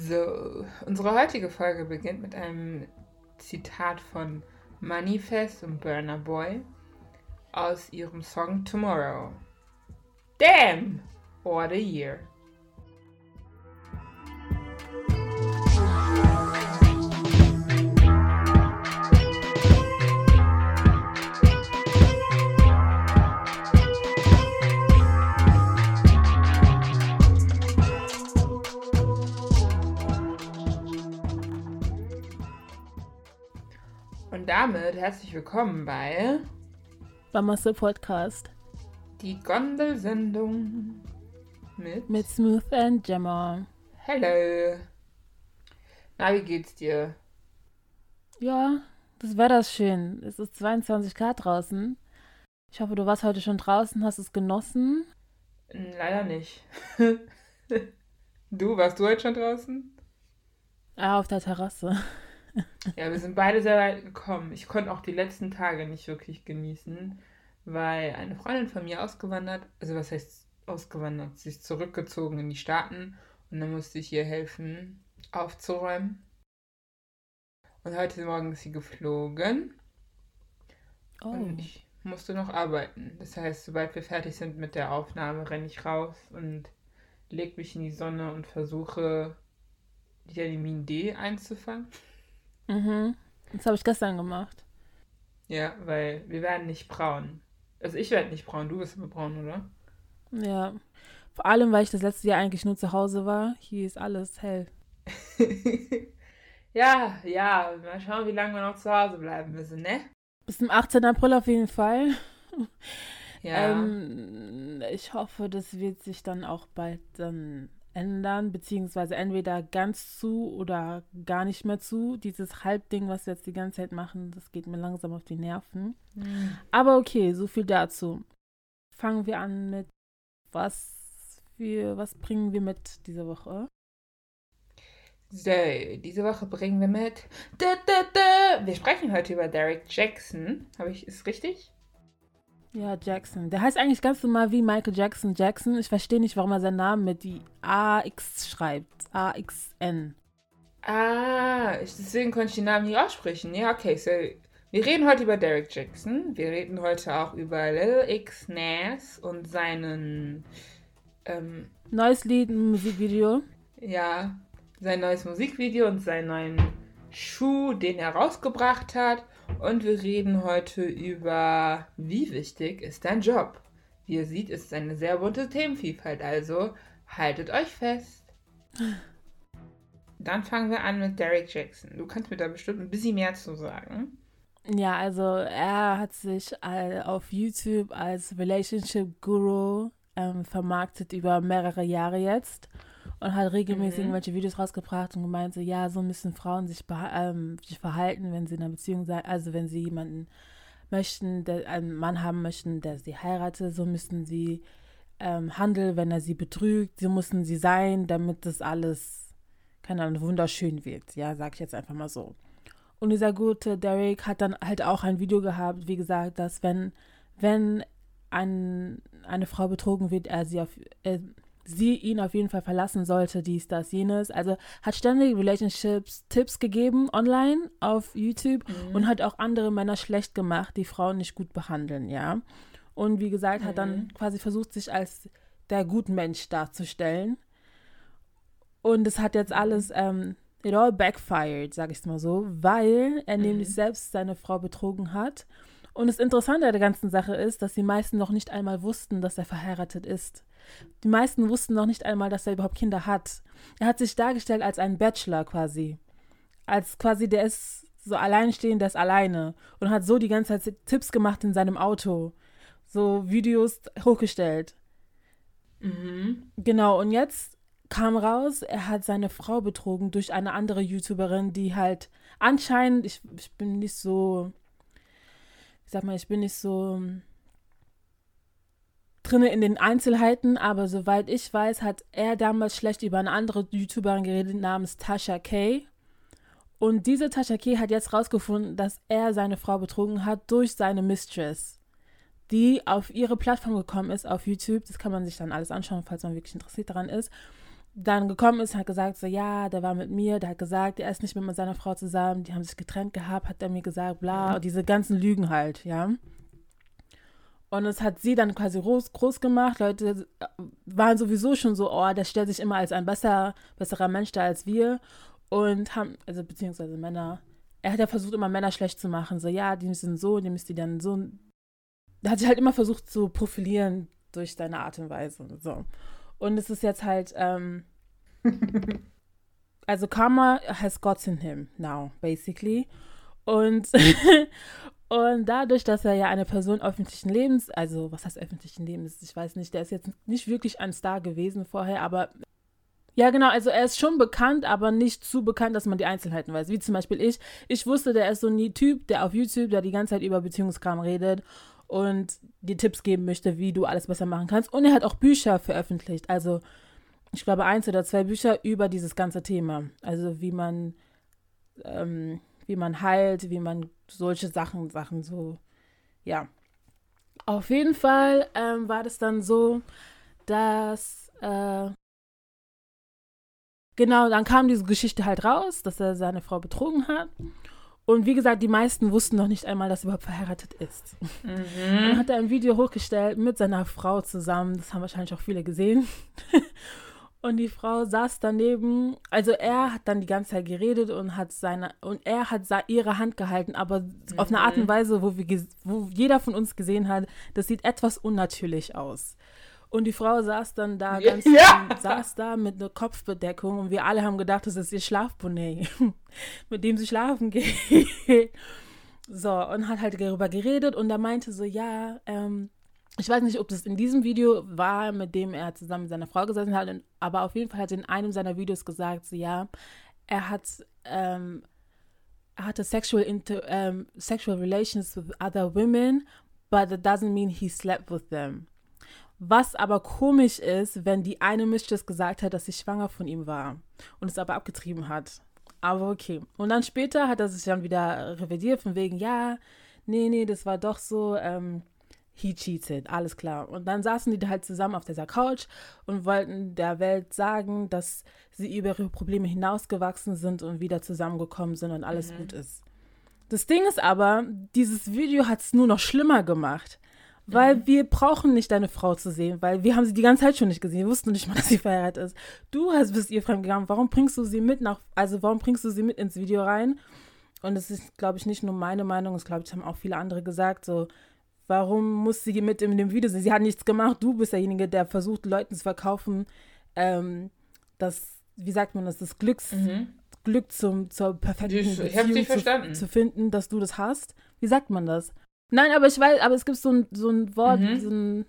So, unsere heutige Folge beginnt mit einem Zitat von Manifest und Burner Boy aus ihrem Song Tomorrow. Damn! What a year! Und damit herzlich willkommen bei Bamasse Podcast die Gondelsendung mit, mit Smooth and Gemma. Hello. Na, wie geht's dir? Ja, das Wetter ist schön. Es ist 22 Grad draußen. Ich hoffe, du warst heute schon draußen, hast es genossen. Leider nicht. du, warst du heute schon draußen? Ja, auf der Terrasse. ja, wir sind beide sehr weit gekommen. Ich konnte auch die letzten Tage nicht wirklich genießen, weil eine Freundin von mir ausgewandert, also was heißt ausgewandert, sie ist zurückgezogen in die Staaten und dann musste ich ihr helfen, aufzuräumen. Und heute Morgen ist sie geflogen. Oh. Und ich musste noch arbeiten. Das heißt, sobald wir fertig sind mit der Aufnahme, renne ich raus und lege mich in die Sonne und versuche, Vitamin D einzufangen. Mhm. Das habe ich gestern gemacht. Ja, weil wir werden nicht braun. Also ich werde nicht braun, du wirst immer braun, oder? Ja. Vor allem, weil ich das letzte Jahr eigentlich nur zu Hause war. Hier ist alles hell. ja, ja. Mal schauen, wie lange wir noch zu Hause bleiben müssen, ne? Bis zum 18. April auf jeden Fall. Ja. Ähm, ich hoffe, das wird sich dann auch bald dann ändern, beziehungsweise entweder ganz zu oder gar nicht mehr zu. Dieses Halbding, was wir jetzt die ganze Zeit machen, das geht mir langsam auf die Nerven. Mhm. Aber okay, so viel dazu. Fangen wir an mit was wir, was bringen wir mit diese Woche? So, diese Woche bringen wir mit. Wir sprechen heute über Derek Jackson. Habe ich, ist richtig? Ja, Jackson. Der heißt eigentlich ganz normal wie Michael Jackson Jackson. Ich verstehe nicht, warum er seinen Namen mit die AX schreibt. AXN. Ah, deswegen konnte ich den Namen nicht aussprechen. Ja, okay, so wir reden heute über Derek Jackson. Wir reden heute auch über Lil X Nas und seinen ähm, neues Lied, Musikvideo. Ja, sein neues Musikvideo und seinen neuen Schuh, den er rausgebracht hat. Und wir reden heute über, wie wichtig ist dein Job? Wie ihr seht, ist es eine sehr bunte Themenvielfalt, also haltet euch fest. Dann fangen wir an mit Derek Jackson. Du kannst mir da bestimmt ein bisschen mehr zu sagen. Ja, also er hat sich auf YouTube als Relationship Guru ähm, vermarktet über mehrere Jahre jetzt und hat regelmäßig mhm. irgendwelche Videos rausgebracht und gemeint, so, ja, so müssen Frauen sich, ähm, sich verhalten, wenn sie in einer Beziehung sind, also wenn sie jemanden möchten, der einen Mann haben möchten, der sie heiratet, so müssen sie ähm, handeln, wenn er sie betrügt, so müssen sie sein, damit das alles, keine Ahnung, wunderschön wird, ja, sag ich jetzt einfach mal so. Und dieser gute Derek hat dann halt auch ein Video gehabt, wie gesagt, dass wenn, wenn ein, eine Frau betrogen wird, er sie auf, äh, sie ihn auf jeden Fall verlassen sollte, dies, das, jenes. Also hat ständig Relationships Tipps gegeben online auf YouTube mhm. und hat auch andere Männer schlecht gemacht, die Frauen nicht gut behandeln, ja. Und wie gesagt, mhm. hat dann mhm. quasi versucht, sich als der Gutmensch darzustellen. Und es hat jetzt alles, ähm, it all backfired, sag ich es mal so, weil er mhm. nämlich selbst seine Frau betrogen hat. Und das Interessante an der ganzen Sache ist, dass die meisten noch nicht einmal wussten, dass er verheiratet ist. Die meisten wussten noch nicht einmal, dass er überhaupt Kinder hat. Er hat sich dargestellt als ein Bachelor quasi. Als quasi, der ist so alleinstehend, der ist alleine. Und hat so die ganze Zeit Tipps gemacht in seinem Auto. So Videos hochgestellt. Mhm. Genau, und jetzt kam raus, er hat seine Frau betrogen durch eine andere YouTuberin, die halt anscheinend, ich, ich bin nicht so, ich sag mal, ich bin nicht so drinne in den Einzelheiten, aber soweit ich weiß, hat er damals schlecht über eine andere YouTuberin geredet namens Tasha Kay. Und diese Tasha Kay hat jetzt rausgefunden, dass er seine Frau betrogen hat durch seine Mistress, die auf ihre Plattform gekommen ist, auf YouTube. Das kann man sich dann alles anschauen, falls man wirklich interessiert daran ist. Dann gekommen ist, hat gesagt, so ja, der war mit mir, der hat gesagt, er ist nicht mehr mit seiner Frau zusammen, die haben sich getrennt gehabt, hat er mir gesagt, bla, und diese ganzen Lügen halt, ja. Und es hat sie dann quasi groß, groß gemacht. Leute waren sowieso schon so, oh, der stellt sich immer als ein besser, besserer Mensch da als wir. Und haben, also beziehungsweise Männer, er hat ja versucht, immer Männer schlecht zu machen. So, ja, die sind so, die müsst ihr dann so. Er hat sich halt immer versucht zu profilieren durch seine Art und Weise. Und so. Und es ist jetzt halt, ähm, also Karma has gotten him now, basically. Und, und dadurch, dass er ja eine Person öffentlichen Lebens, also was heißt öffentlichen Lebens, ich weiß nicht, der ist jetzt nicht wirklich ein Star gewesen vorher, aber ja, genau, also er ist schon bekannt, aber nicht zu bekannt, dass man die Einzelheiten weiß. Wie zum Beispiel ich. Ich wusste, der ist so ein Typ, der auf YouTube, der die ganze Zeit über Beziehungskram redet und dir Tipps geben möchte, wie du alles besser machen kannst. Und er hat auch Bücher veröffentlicht. Also, ich glaube, eins oder zwei Bücher über dieses ganze Thema. Also, wie man, ähm, wie man heilt, wie man solche Sachen, Sachen so, ja. Auf jeden Fall ähm, war das dann so, dass, äh, genau, dann kam diese Geschichte halt raus, dass er seine Frau betrogen hat. Und wie gesagt, die meisten wussten noch nicht einmal, dass er überhaupt verheiratet ist. Mhm. Dann hat er ein Video hochgestellt mit seiner Frau zusammen. Das haben wahrscheinlich auch viele gesehen. und die Frau saß daneben. Also er hat dann die ganze Zeit geredet und hat seine und er hat ihre Hand gehalten, aber mhm. auf eine Art und Weise, wo wir wo jeder von uns gesehen hat, das sieht etwas unnatürlich aus. Und die Frau saß dann da ganz ja. saß da mit einer Kopfbedeckung und wir alle haben gedacht, das ist ihr Schlafbonnet, mit dem sie schlafen geht. so, und hat halt darüber geredet und er meinte so, ja, ähm, ich weiß nicht, ob das in diesem Video war, mit dem er zusammen mit seiner Frau gesessen hat, aber auf jeden Fall hat er in einem seiner Videos gesagt, so ja, er hat, ähm, er hatte sexual, inter, ähm, sexual relations with other women, but that doesn't mean he slept with them. Was aber komisch ist, wenn die eine Mistress gesagt hat, dass sie schwanger von ihm war und es aber abgetrieben hat. Aber okay. Und dann später hat er sich dann wieder revidiert, von wegen, ja, nee, nee, das war doch so, ähm, he cheated, alles klar. Und dann saßen die halt zusammen auf dieser Couch und wollten der Welt sagen, dass sie über ihre Probleme hinausgewachsen sind und wieder zusammengekommen sind und alles mhm. gut ist. Das Ding ist aber, dieses Video hat es nur noch schlimmer gemacht. Weil mhm. wir brauchen nicht deine Frau zu sehen, weil wir haben sie die ganze Zeit schon nicht gesehen. Wir wussten nicht mal, dass sie verheiratet ist. Du hast bist ihr fremdgegangen. Warum bringst du sie mit nach, also warum bringst du sie mit ins Video rein? Und es ist, glaube ich, nicht nur meine Meinung, das glaube ich, haben auch viele andere gesagt, so, warum muss sie mit in dem Video sein? Sie hat nichts gemacht. Du bist derjenige, der versucht, Leuten zu verkaufen, ähm, das, wie sagt man das, das Glücks, mhm. Glück zum, zur perfekten ich, Beziehung ich zu, zu, finden, dass du das hast. Wie sagt man das? Nein, aber ich weiß, aber es gibt so ein, so ein Wort, mhm. so, ein,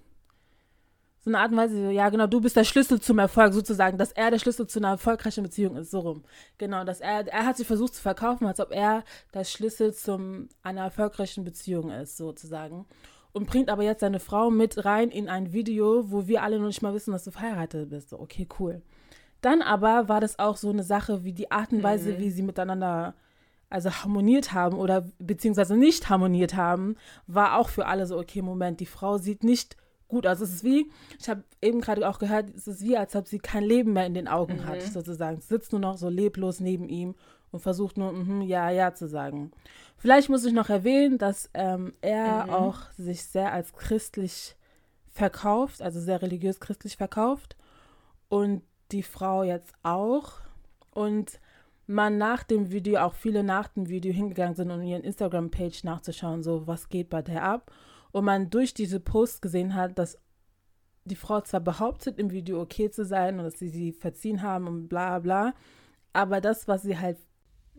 so, eine Art und Weise, ja, genau, du bist der Schlüssel zum Erfolg, sozusagen, dass er der Schlüssel zu einer erfolgreichen Beziehung ist, so rum. Genau, dass er, er hat sich versucht zu verkaufen, als ob er der Schlüssel zu einer erfolgreichen Beziehung ist, sozusagen. Und bringt aber jetzt seine Frau mit rein in ein Video, wo wir alle noch nicht mal wissen, dass du verheiratet bist. So, okay, cool. Dann aber war das auch so eine Sache, wie die Art und Weise, mhm. wie sie miteinander also harmoniert haben oder beziehungsweise nicht harmoniert haben, war auch für alle so, okay, Moment, die Frau sieht nicht gut aus. Es ist wie, ich habe eben gerade auch gehört, es ist wie, als ob sie kein Leben mehr in den Augen mhm. hat, sozusagen. Sie sitzt nur noch so leblos neben ihm und versucht nur, mm ja, ja zu sagen. Vielleicht muss ich noch erwähnen, dass ähm, er mhm. auch sich sehr als christlich verkauft, also sehr religiös christlich verkauft und die Frau jetzt auch. Und man nach dem Video, auch viele nach dem Video hingegangen sind, um ihren Instagram-Page nachzuschauen, so was geht bei der ab. Und man durch diese Post gesehen hat, dass die Frau zwar behauptet, im Video okay zu sein und dass sie sie verziehen haben und bla bla, aber das, was sie halt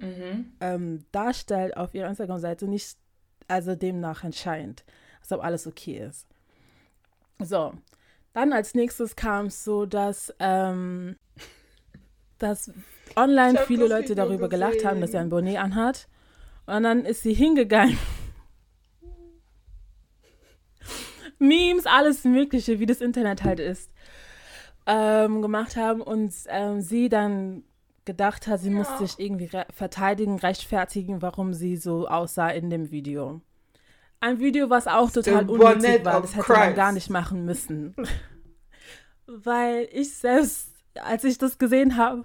mhm. ähm, darstellt auf ihrer Instagram-Seite, nicht also demnach entscheidend, als ob alles okay ist. So, dann als nächstes kam es so, dass, ähm, dass online viele Leute darüber gesehen. gelacht haben, dass er ein Bonnet anhat. Und dann ist sie hingegangen. Memes, alles Mögliche, wie das Internet halt ist, ähm, gemacht haben und ähm, sie dann gedacht hat, sie ja. muss sich irgendwie re verteidigen, rechtfertigen, warum sie so aussah in dem Video. Ein Video, was auch total unnötig war, das hätte Christ. man gar nicht machen müssen. Weil ich selbst als ich das gesehen habe,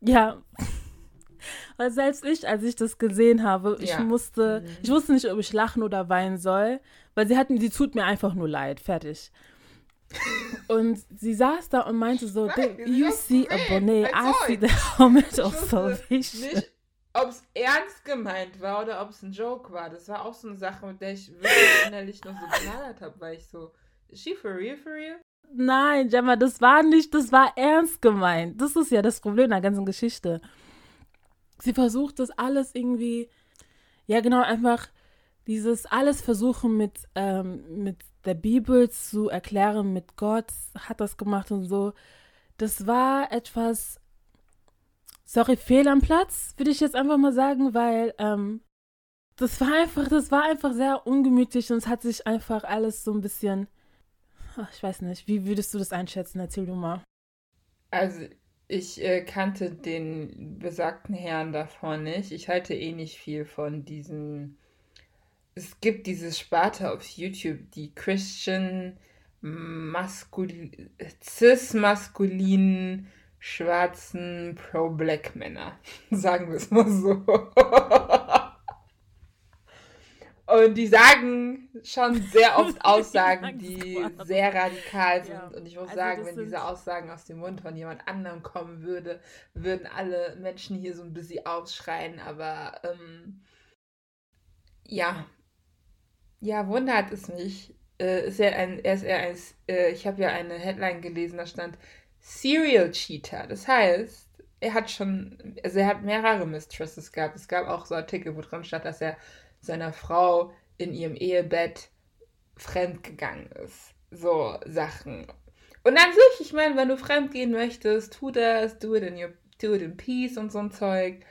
ja, weil selbst ich, als ich das gesehen habe, ich Ja. musste, Mhm. ich wusste nicht, ob ich lachen oder weinen soll, weil sie hatten, sie tut mir einfach nur leid, fertig. Und sie saß da und meinte so, Nein, "Do sie you see a bonnet, I see it." the helmet of salvation. Nicht, ob es ernst gemeint war oder ob es ein Joke war. Das war auch so eine Sache, mit der ich wirklich innerlich noch so gehadert habe, weil ich so, is she for real, for real? Nein, Gemma, das war nicht, das war ernst gemeint. Das ist ja das Problem der ganzen Geschichte. Sie versucht das alles irgendwie, ja genau, einfach dieses alles versuchen mit, ähm, mit der Bibel zu erklären, mit Gott hat das gemacht und so. Das war etwas, sorry, fehl am Platz, würde ich jetzt einfach mal sagen, weil ähm, das war einfach, das war einfach sehr ungemütlich und es hat sich einfach alles so ein bisschen Ach, ich weiß nicht. Wie würdest du das einschätzen? Erzähl du mal. Also, ich äh, kannte den besagten Herrn davor nicht. Ich halte eh nicht viel von diesen. Es gibt diese Sparte auf YouTube, die Christian Maskul cis-maskulinen schwarzen Pro-Black-Männer. Sagen wir es mal so. Und die sagen schon sehr oft Aussagen, die sehr radikal sind. Ja. Und ich muss Also sagen, wenn diese Aussagen aus dem Mund von jemand anderem kommen würde, würden alle Menschen hier so ein bisschen aufschreien. Aber ähm, ja, ja, wundert es mich. Äh, ist er ein, er ist eher ein, äh, ich habe ja eine Headline gelesen, da stand Serial Cheater. Das heißt, er hat schon, also er hat mehrere Mistresses gehabt. Es gab auch so Artikel, wo drin stand, dass er seiner Frau in ihrem Ehebett fremdgegangen ist. So Sachen. Und an sich, ich meine, wenn du fremdgehen möchtest, tu das, do it in your, do it in peace und so ein Zeug.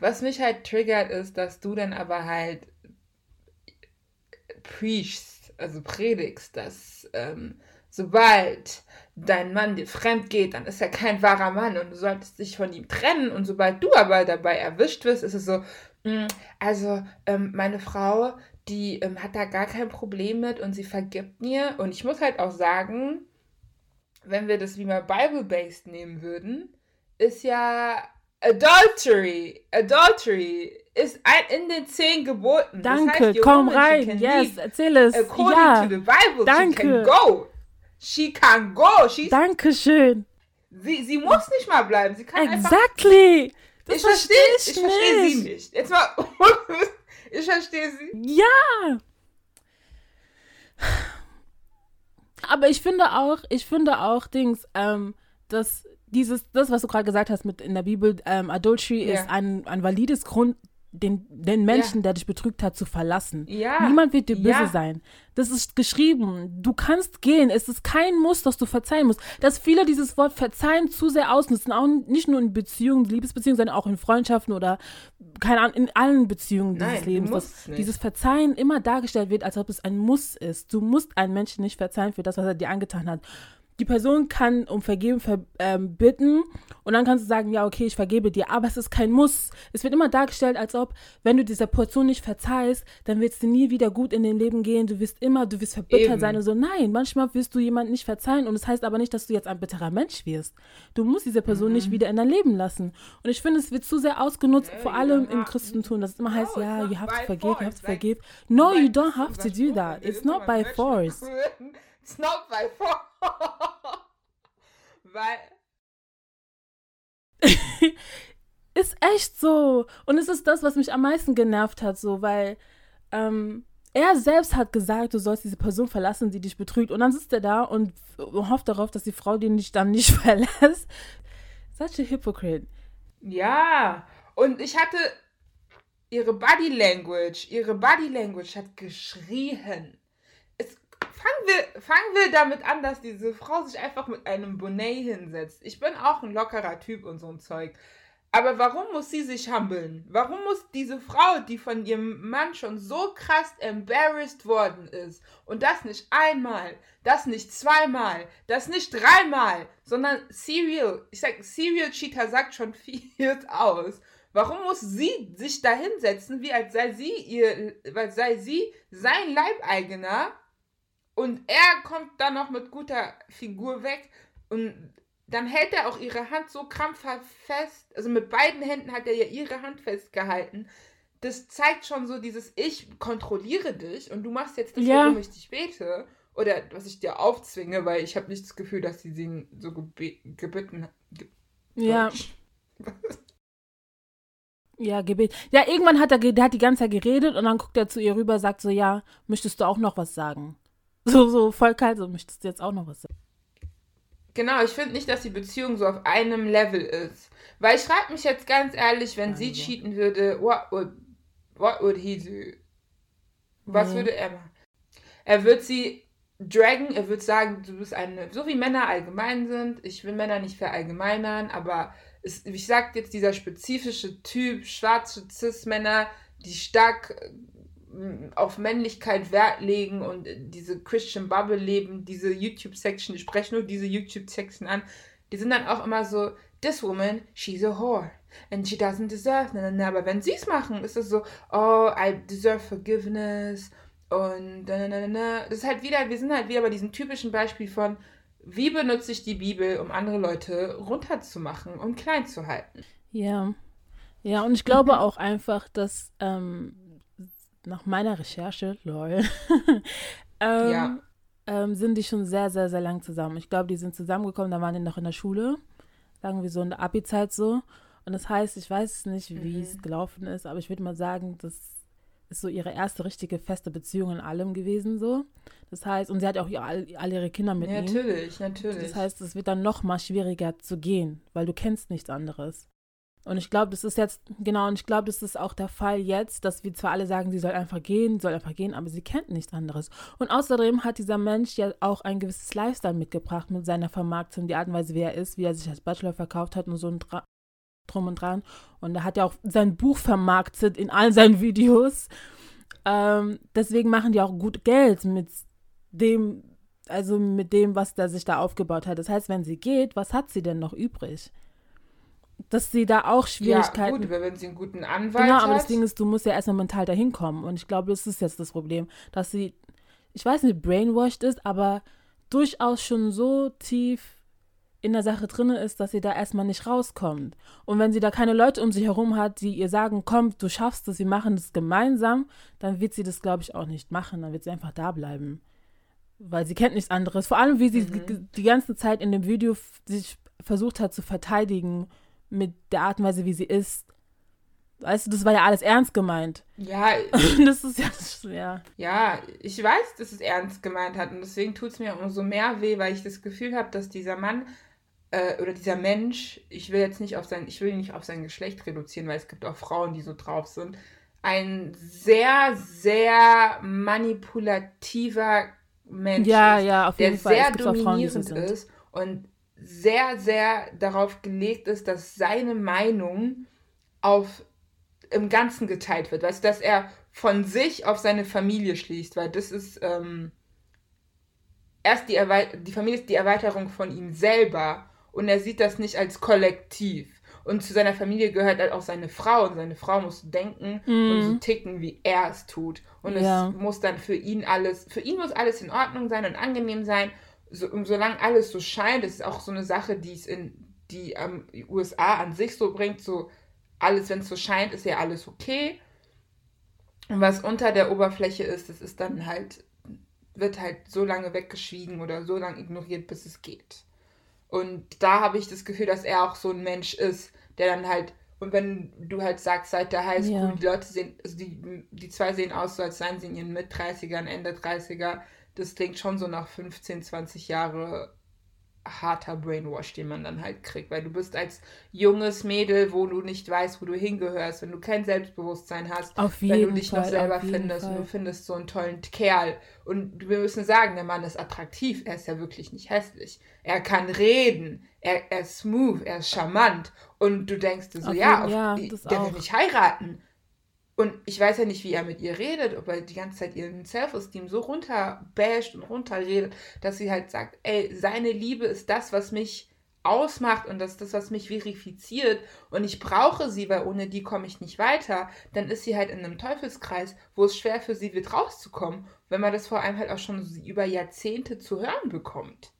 Was mich halt triggert, ist, dass du dann aber halt preachst, also predigst, dass ähm, sobald dein Mann dir fremd geht, dann ist er kein wahrer Mann und du solltest dich von ihm trennen. Und sobald du aber dabei erwischt wirst, ist es so, "Mm, also ähm, meine Frau, die ähm, hat da gar kein Problem mit und sie vergibt mir. Und ich muss halt auch sagen, wenn wir das wie mal Bible-based nehmen würden, ist ja Adultery, Adultery ist ein in den zehn Geboten. Das Danke, heißt, your komm rein. Yes, erzähl es. According Ja, to the Bible, danke. she can go. She can go. She's, danke schön. sie, sie muss nicht mal bleiben. Sie kann einfach. Das Ich verstehe ich verstehe sie nicht. Jetzt mal. ich verstehe sie. Ja. Aber ich finde auch, ich finde auch, Dings, ähm, dass dieses, das, was du gerade gesagt hast mit in der Bibel, ähm, Adultery Ja. ist ein, ein valides Grund, den, den Menschen, der dich betrügt hat, zu verlassen. Ja. Niemand wird dir böse Ja. sein. Das ist geschrieben. Du kannst gehen. Es ist kein Muss, dass du verzeihen musst. Dass viele dieses Wort verzeihen zu sehr ausnutzen, auch nicht nur in Beziehungen, Liebesbeziehungen, sondern auch in Freundschaften oder keine Ahnung, in allen Beziehungen dieses Nein, du Lebens. Dass nicht. dieses Verzeihen immer dargestellt wird, als ob es ein Muss ist. Du musst einen Menschen nicht verzeihen für das, was er dir angetan hat. Die Person kann um Vergeben ver ähm, bitten und dann kannst du sagen, ja, okay, ich vergebe dir, aber es ist kein Muss. Es wird immer dargestellt, als ob, wenn du dieser Person nicht verzeihst, dann wird es dir nie wieder gut in dem Leben gehen. Du wirst immer, du wirst verbittert Eben. sein und so. Nein, manchmal wirst du jemanden nicht verzeihen und das heißt aber nicht, dass du jetzt ein bitterer Mensch wirst. Du musst diese Person nicht wieder in dein Leben lassen. Und ich finde, es wird zu sehr ausgenutzt, Yeah, vor allem im Christentum, dass es immer No, heißt, it's ja, you have to forgive, you have to forgive. No, you don't have to do that. It's not by force. It's not by force. Weil. ist echt so. Und es ist das, was mich am meisten genervt hat, so, weil ähm, er selbst hat gesagt, du sollst diese Person verlassen, die dich betrügt. Und dann sitzt er da und hofft darauf, dass die Frau den nicht dann nicht verlässt. Such a hypocrite. Ja, und ich hatte ihre Body Language, ihre Body Language hat geschrien. Fangen, wir, fangen wir damit an, dass diese Frau sich einfach mit einem Bonnet hinsetzt. Ich bin auch ein lockerer Typ und so ein Zeug. Aber warum muss sie sich humbeln? Warum muss diese Frau, die von ihrem Mann schon so krass embarrassed worden ist, und das nicht einmal, das nicht zweimal, das nicht dreimal, sondern Serial, ich sag, Serial Cheater sagt schon viel aus. Warum muss sie sich da hinsetzen, wie als sei sie ihr, weil sei sie sein Leibeigener und er kommt dann noch mit guter Figur weg und dann hält er auch ihre Hand so krampfhaft fest. Also mit beiden Händen hat er ja ihre Hand festgehalten. Das zeigt schon so dieses Ich kontrolliere dich und du machst jetzt das, ja. worum ich dich bete. Oder was ich dir aufzwinge, weil ich habe nicht das Gefühl, dass sie sie so gebeten hat. Ge ja. Ja, Gebet. Ja, irgendwann hat er, der hat die ganze Zeit geredet und dann guckt er zu ihr rüber, sagt so, ja, möchtest du auch noch was sagen? So, so voll kalt, so möchtest du jetzt auch noch was sagen? Genau, ich finde nicht, dass die Beziehung so auf einem Level ist. Weil ich frage mich jetzt ganz ehrlich, wenn also. sie cheaten würde, what would, what would he do? Was nee. würde er machen? Er wird sie draggen, er wird sagen, du bist eine, so wie Männer allgemein sind, ich will Männer nicht verallgemeinern, aber es, ich sag jetzt dieser spezifische Typ, schwarze Cis-Männer, die stark auf Männlichkeit Wert legen und diese Christian Bubble leben, diese YouTube-Section, ich spreche nur diese YouTube-Section an, die sind dann auch immer so, this woman, she's a whore. And she doesn't deserve. Na, na, na. Aber wenn sie es machen, ist es so, oh, I deserve forgiveness. Und na, na, na, na. Das ist halt wieder, wir sind halt wieder bei diesem typischen Beispiel von, wie benutze ich die Bibel, um andere Leute runterzumachen und klein zu halten. Ja. Ja, und ich glaube auch einfach, dass ähm, nach meiner Recherche, lol, ähm, ja. ähm, sind die schon sehr, sehr, sehr lang zusammen. Ich glaube, die sind zusammengekommen, da waren die noch in der Schule, sagen wir so in der Abi-Zeit so. Und das heißt, ich weiß nicht, wie mhm. es gelaufen ist, aber ich würde mal sagen, das ist so ihre erste richtige feste Beziehung in allem gewesen so. Das heißt, und sie hat auch all, all ihre Kinder mit ja, ihm. Natürlich, natürlich. Das heißt, es wird dann noch mal schwieriger zu gehen, weil du kennst nichts anderes. Und ich glaube, das ist jetzt, genau, und ich glaube, das ist auch der Fall jetzt, dass wir zwar alle sagen, sie soll einfach gehen, soll einfach gehen, aber sie kennt nichts anderes. Und außerdem hat dieser Mensch ja auch ein gewisses Lifestyle mitgebracht mit seiner Vermarktung, die Art und Weise, wie er ist, wie er sich als Bachelor verkauft hat und so ein Dra drum und dran. Und er hat ja auch sein Buch vermarktet in all seinen Videos. Ähm, deswegen machen die auch gut Geld mit dem, also mit dem, was der sich da aufgebaut hat. Das heißt, wenn sie geht, was hat sie denn noch übrig? Dass sie da auch Schwierigkeiten. Ja, gut, wenn sie einen guten Anwalt Genau, aber hat. das Ding ist, du musst ja erstmal mental dahin kommen. Und ich glaube, das ist jetzt das Problem, dass sie, ich weiß nicht, brainwashed ist, aber durchaus schon so tief in der Sache drin ist, dass sie da erstmal nicht rauskommt. Und wenn sie da keine Leute um sich herum hat, die ihr sagen, komm, du schaffst es, wir machen das gemeinsam, dann wird sie das, glaube ich, auch nicht machen. Dann wird sie einfach da bleiben. Weil sie kennt nichts anderes. Vor allem, wie sie mhm. die ganze Zeit in dem Video sich versucht hat zu verteidigen mit der Art und Weise, wie sie ist. Weißt du, das war ja alles ernst gemeint. Ja. das ist ja schwer. Ja, ich weiß, dass es ernst gemeint hat und deswegen tut es mir umso mehr weh, weil ich das Gefühl habe, dass dieser Mann äh, oder dieser Mensch, ich will jetzt nicht auf sein, ich will ihn nicht auf sein Geschlecht reduzieren, weil es gibt auch Frauen, die so drauf sind, ein sehr, sehr manipulativer Mensch ja, ist, ja, auf jeden der Fall. sehr dominierend Frauen, ist und sehr, sehr darauf gelegt ist, dass seine Meinung auf im Ganzen geteilt wird. Weißt du, dass er von sich auf seine Familie schließt, weil das ist ähm, erst die, die Familie ist die Erweiterung von ihm selber und er sieht das nicht als Kollektiv. Und zu seiner Familie gehört halt auch seine Frau und seine Frau muss denken mm. und so ticken, wie er es tut. Und ja. es muss dann für ihn alles, für ihn muss alles in Ordnung sein und angenehm sein so, solange alles so scheint, das ist auch so eine Sache, die es in die ähm, USA an sich so bringt, so alles, wenn es so scheint, ist ja alles okay. Und was unter der Oberfläche ist, das ist dann halt, wird halt so lange weggeschwiegen oder so lange ignoriert, bis es geht. Und da habe ich das Gefühl, dass er auch so ein Mensch ist, der dann halt, und wenn du halt sagst, seit der Highschool, ja. die Leute sehen, also die, die zwei sehen aus, so als seien sie in ihren Mit-30ern, Ende 30er, das klingt schon so nach 15, 20 Jahre harter Brainwash, den man dann halt kriegt, weil du bist als junges Mädel, wo du nicht weißt, wo du hingehörst, wenn du kein Selbstbewusstsein hast, wenn du dich Fall, noch selber findest Fall. und du findest so einen tollen Kerl. Und wir müssen sagen, der Mann ist attraktiv, er ist ja wirklich nicht hässlich, er kann reden, er, er ist smooth, er ist charmant. Und du denkst dir so, okay, ja, auf, ja der will mich heiraten und ich weiß ja nicht, wie er mit ihr redet, ob er die ganze Zeit ihren Self-Esteem so runterbasht und runterredet, dass sie halt sagt, ey, seine Liebe ist das, was mich ausmacht und das ist das, was mich verifiziert und ich brauche sie, weil ohne die komme ich nicht weiter, dann ist sie halt in einem Teufelskreis, wo es schwer für sie wird rauszukommen, wenn man das vor allem halt auch schon über Jahrzehnte zu hören bekommt.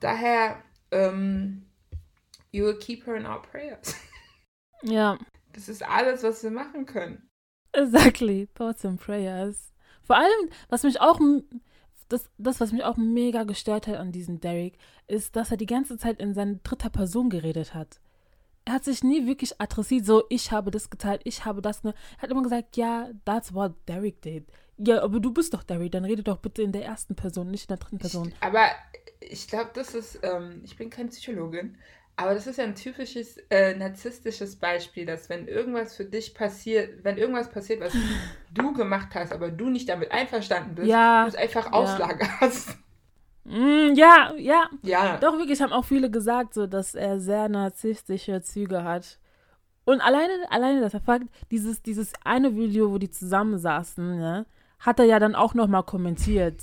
Daher ähm, you will keep her in our prayers. Ja. Das ist alles, was wir machen können. Exactly. Thoughts and prayers. Vor allem, was mich auch, das, das, was mich auch mega gestört hat an diesem Derek, ist, dass er die ganze Zeit in seiner dritter Person geredet hat. Er hat sich nie wirklich adressiert, so, ich habe das geteilt, ich habe das. Ne. Er hat immer gesagt, ja, that's what Derek did. Ja, aber du bist doch Derek, dann rede doch bitte in der ersten Person, nicht in der dritten Person. Ich, aber ich glaube, das ist, ähm, ich bin keine Psychologin, aber das ist ja ein typisches äh, narzisstisches Beispiel, dass wenn irgendwas für dich passiert, wenn irgendwas passiert, was du gemacht hast, aber du nicht damit einverstanden bist, ja, du es einfach ja. auslagerst. Mm, ja, ja. Ja. Doch, wirklich, haben auch viele gesagt, so, dass er sehr narzisstische Züge hat. Und alleine, alleine das Fakt, dieses, dieses eine Video, wo die zusammensaßen, ja, hat er ja dann auch nochmal kommentiert.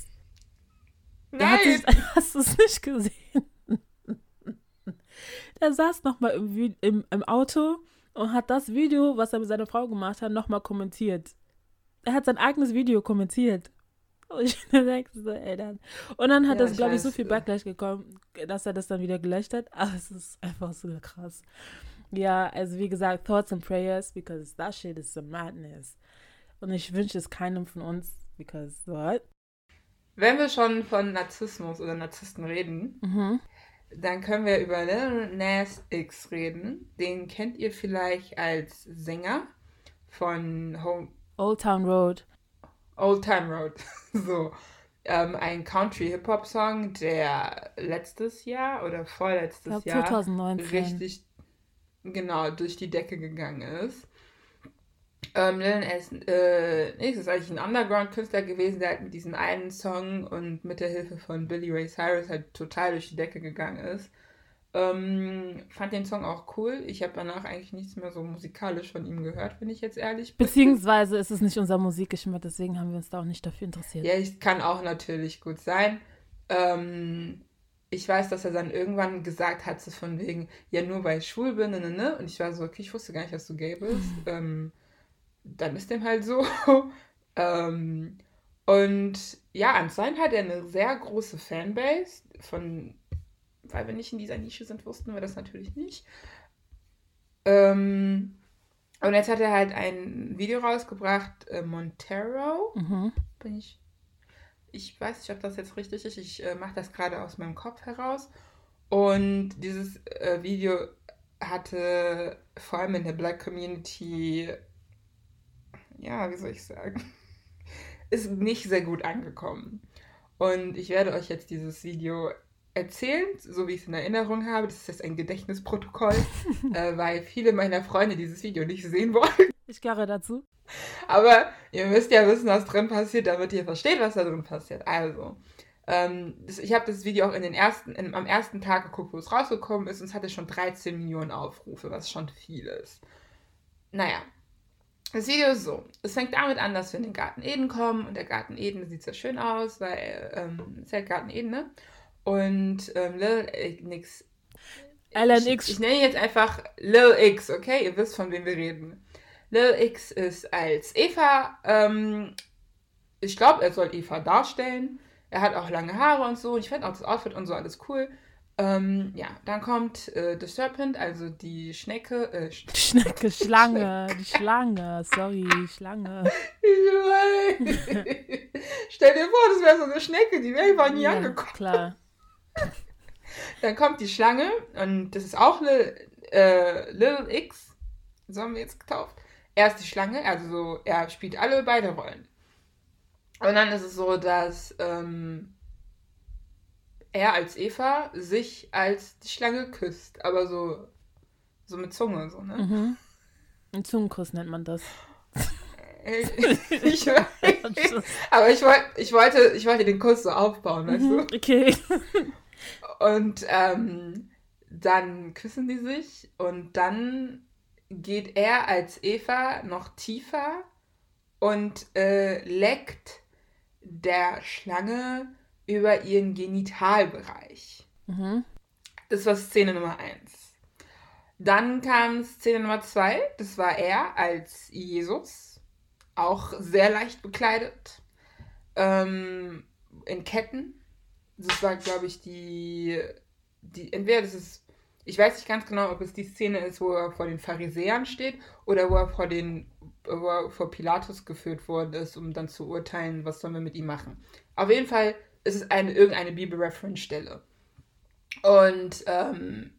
Nein! Sich, hast du es nicht gesehen? Der saß nochmal im, im, im Auto und hat das Video, was er mit seiner Frau gemacht hat, nochmal kommentiert. Er hat sein eigenes Video kommentiert. Und ich denke so, ey, dann. Und dann hat Ja, das, glaube ich, so viel Backlash gekommen, dass er das dann wieder gelöscht hat. Aber es ist einfach so krass. Ja, also wie gesagt, Thoughts and Prayers, because that shit is some madness. Und ich wünsche es keinem von uns, because what? Wenn wir schon von Narzissmus oder Narzissten reden, Mhm. Dann können wir über Lil Nas X reden. Den kennt ihr vielleicht als Sänger von Home, Old Town Road. Old Time Road. so. Ähm, ein Country-Hip-Hop-Song, der letztes Jahr oder Ich vorletztes glaube Jahr 2019. richtig genau durch die Decke gegangen ist. Ähm, Lil Nas äh, X ist eigentlich ein Underground-Künstler gewesen, der halt mit diesem einen Song und mit der Hilfe von Billy Ray Cyrus halt total durch die Decke gegangen ist. Ähm, fand den Song auch cool. Ich habe danach eigentlich nichts mehr so musikalisch von ihm gehört, wenn ich jetzt ehrlich bin. Beziehungsweise ist es nicht unser Musikgeschmack, deswegen haben wir uns da auch nicht dafür interessiert. Ja, ich kann auch natürlich gut sein. Ähm, ich weiß, dass er dann irgendwann gesagt hat, so von wegen, ja, nur weil ich schwul bin, ne, ne, ne. Und ich war so, okay, ich wusste gar nicht, dass du gay bist. ähm, dann ist dem halt so. ähm, und ja, anscheinend hat er eine sehr große Fanbase. Von, weil wir nicht in dieser Nische sind, wussten wir das natürlich nicht. Ähm, und jetzt hat er halt ein Video rausgebracht, äh, Montero Mhm. bin ich. Ich weiß nicht, ob das jetzt richtig ist. Ich äh, mache das gerade aus meinem Kopf heraus. Und dieses äh, Video hatte vor allem in der Black Community, ja, wie soll ich sagen, ist nicht sehr gut angekommen. Und ich werde euch jetzt dieses Video erzählen, so wie ich es in Erinnerung habe. Das ist jetzt ein Gedächtnisprotokoll, äh, weil viele meiner Freunde dieses Video nicht sehen wollen. Ich gehöre dazu. Aber ihr müsst ja wissen, was drin passiert, damit ihr versteht, was da drin passiert. Also, ähm, das, ich habe das Video auch in den ersten, in, am ersten Tag geguckt, wo es rausgekommen ist, und es hatte schon 13 Millionen Aufrufe, was schon viel ist. Naja, das Video ist so. Es fängt damit an, dass wir in den Garten Eden kommen, und der Garten Eden sieht sehr schön aus, weil ähm, es ist halt Garten Eden, ne? Und ähm, Lil äh, nix. Alan Ich, X. ich nenne ihn jetzt einfach Lil X, okay? Ihr wisst, von wem wir reden. Lil X ist als Eva, ähm, ich glaube, er soll Eva darstellen. Er hat auch lange Haare und so. Und ich finde auch das Outfit und so alles cool. Ähm, ja, dann kommt äh, The Serpent, also die Schnecke. Äh, Sch Schnecke, Schlange, die Schlange, sorry, Schlange. ich weiß. Stell dir vor, das wäre so eine Schnecke, die wäre einfach nie Ja, angekommen. klar. Dann kommt die Schlange und das ist auch Lil, äh, Lil X. So haben wir jetzt getauft. Er ist die Schlange, also so, er spielt alle beide Rollen. Und dann ist es so, dass ähm, er als Eva sich als die Schlange küsst, aber so, so mit Zunge, so, ne? Mhm. Ein Zungenkuss nennt man das. ich, aber ich, wollt, ich, wollte, ich wollte den Kuss so aufbauen, weißt du? Mhm, Okay. Und ähm, dann küssen die sich und dann geht er als Eva noch tiefer und äh, leckt der Schlange über ihren Genitalbereich. Mhm. Das war Szene Nummer 1. Dann kam Szene Nummer 2, das war er als Jesus, auch sehr leicht bekleidet, ähm, in Ketten. Das war, glaube ich, die die, entweder das ist, ich weiß nicht ganz genau, ob es die Szene ist, wo er vor den Pharisäern steht oder wo er vor den, wo er vor Pilatus geführt worden ist, um dann zu urteilen, was sollen wir mit ihm machen. Auf jeden Fall ist es eine, irgendeine Bibelreference-Stelle. Und ähm,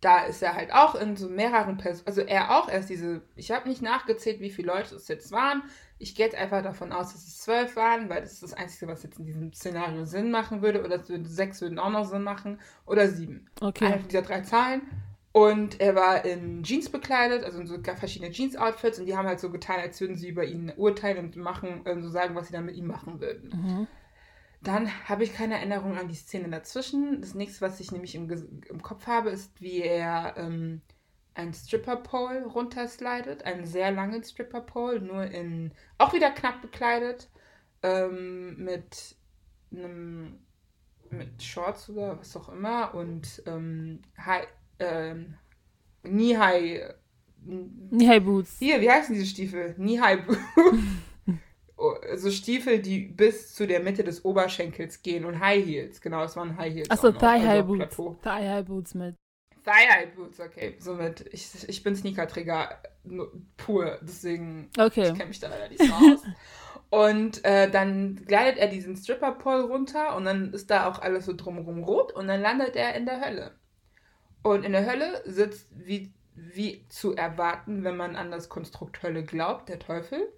da ist er halt auch in so mehreren Personen, also er auch erst diese, ich habe nicht nachgezählt, wie viele Leute es jetzt waren. Ich gehe jetzt einfach davon aus, dass es zwölf waren, weil das ist das Einzige, was jetzt in diesem Szenario Sinn machen würde. Oder sechs würden auch noch Sinn machen. Oder sieben. Okay. Eine dieser drei Zahlen. Und er war in Jeans bekleidet, also in so verschiedene Jeans-Outfits. Und die haben halt so getan, als würden sie über ihn urteilen und machen, so sagen, was sie dann mit ihm machen würden. Mhm. Dann habe ich keine Erinnerung an die Szene dazwischen. Das nächste, was ich nämlich im, im Kopf habe, ist, wie er ähm, einen Stripper-Pole runterslidet. Einen sehr langen Stripper-Pole, nur in. auch wieder knapp bekleidet. Ähm, mit einem. mit Shorts oder was auch immer. Und ähm, High, ähm, Knee-High. Knee-High-Boots. Hier, wie heißen diese Stiefel? Knee-High-Boots. so Stiefel, die bis zu der Mitte des Oberschenkels gehen und High Heels. Genau, es waren High Heels. Achso, Thigh High also Boots. Thigh High Boots mit. Thigh High Boots, okay. Somit, ich, ich bin Sneakerträger pur, deswegen okay. ich kenne mich da leider nicht so aus. und äh, dann gleitet er diesen Stripper-Pole runter und dann ist da auch alles so drumherum rot und dann landet er in der Hölle. Und in der Hölle sitzt, wie, wie zu erwarten, wenn man an das Konstrukt Hölle glaubt, der Teufel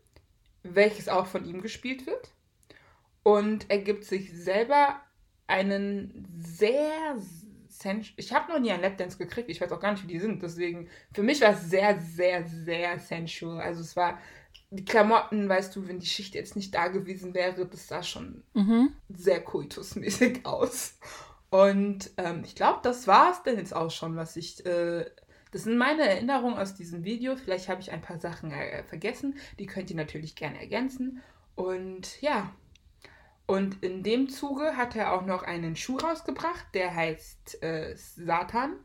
welches auch von ihm gespielt wird. Und er gibt sich selber einen sehr ich habe noch nie einen Lapdance gekriegt, ich weiß auch gar nicht, wie die sind. Deswegen, für mich war es sehr, sehr, sehr sensual. Also es war, die Klamotten, weißt du, wenn die Schicht jetzt nicht da gewesen wäre, das sah schon mhm. sehr kultusmäßig aus. Und ähm, ich glaube, das war es denn jetzt auch schon, was ich äh, das sind meine Erinnerungen aus diesem Video. Vielleicht habe ich ein paar Sachen äh, vergessen. Die könnt ihr natürlich gerne ergänzen. Und ja. Und in dem Zuge hat er auch noch einen Schuh rausgebracht, der heißt äh, Satan.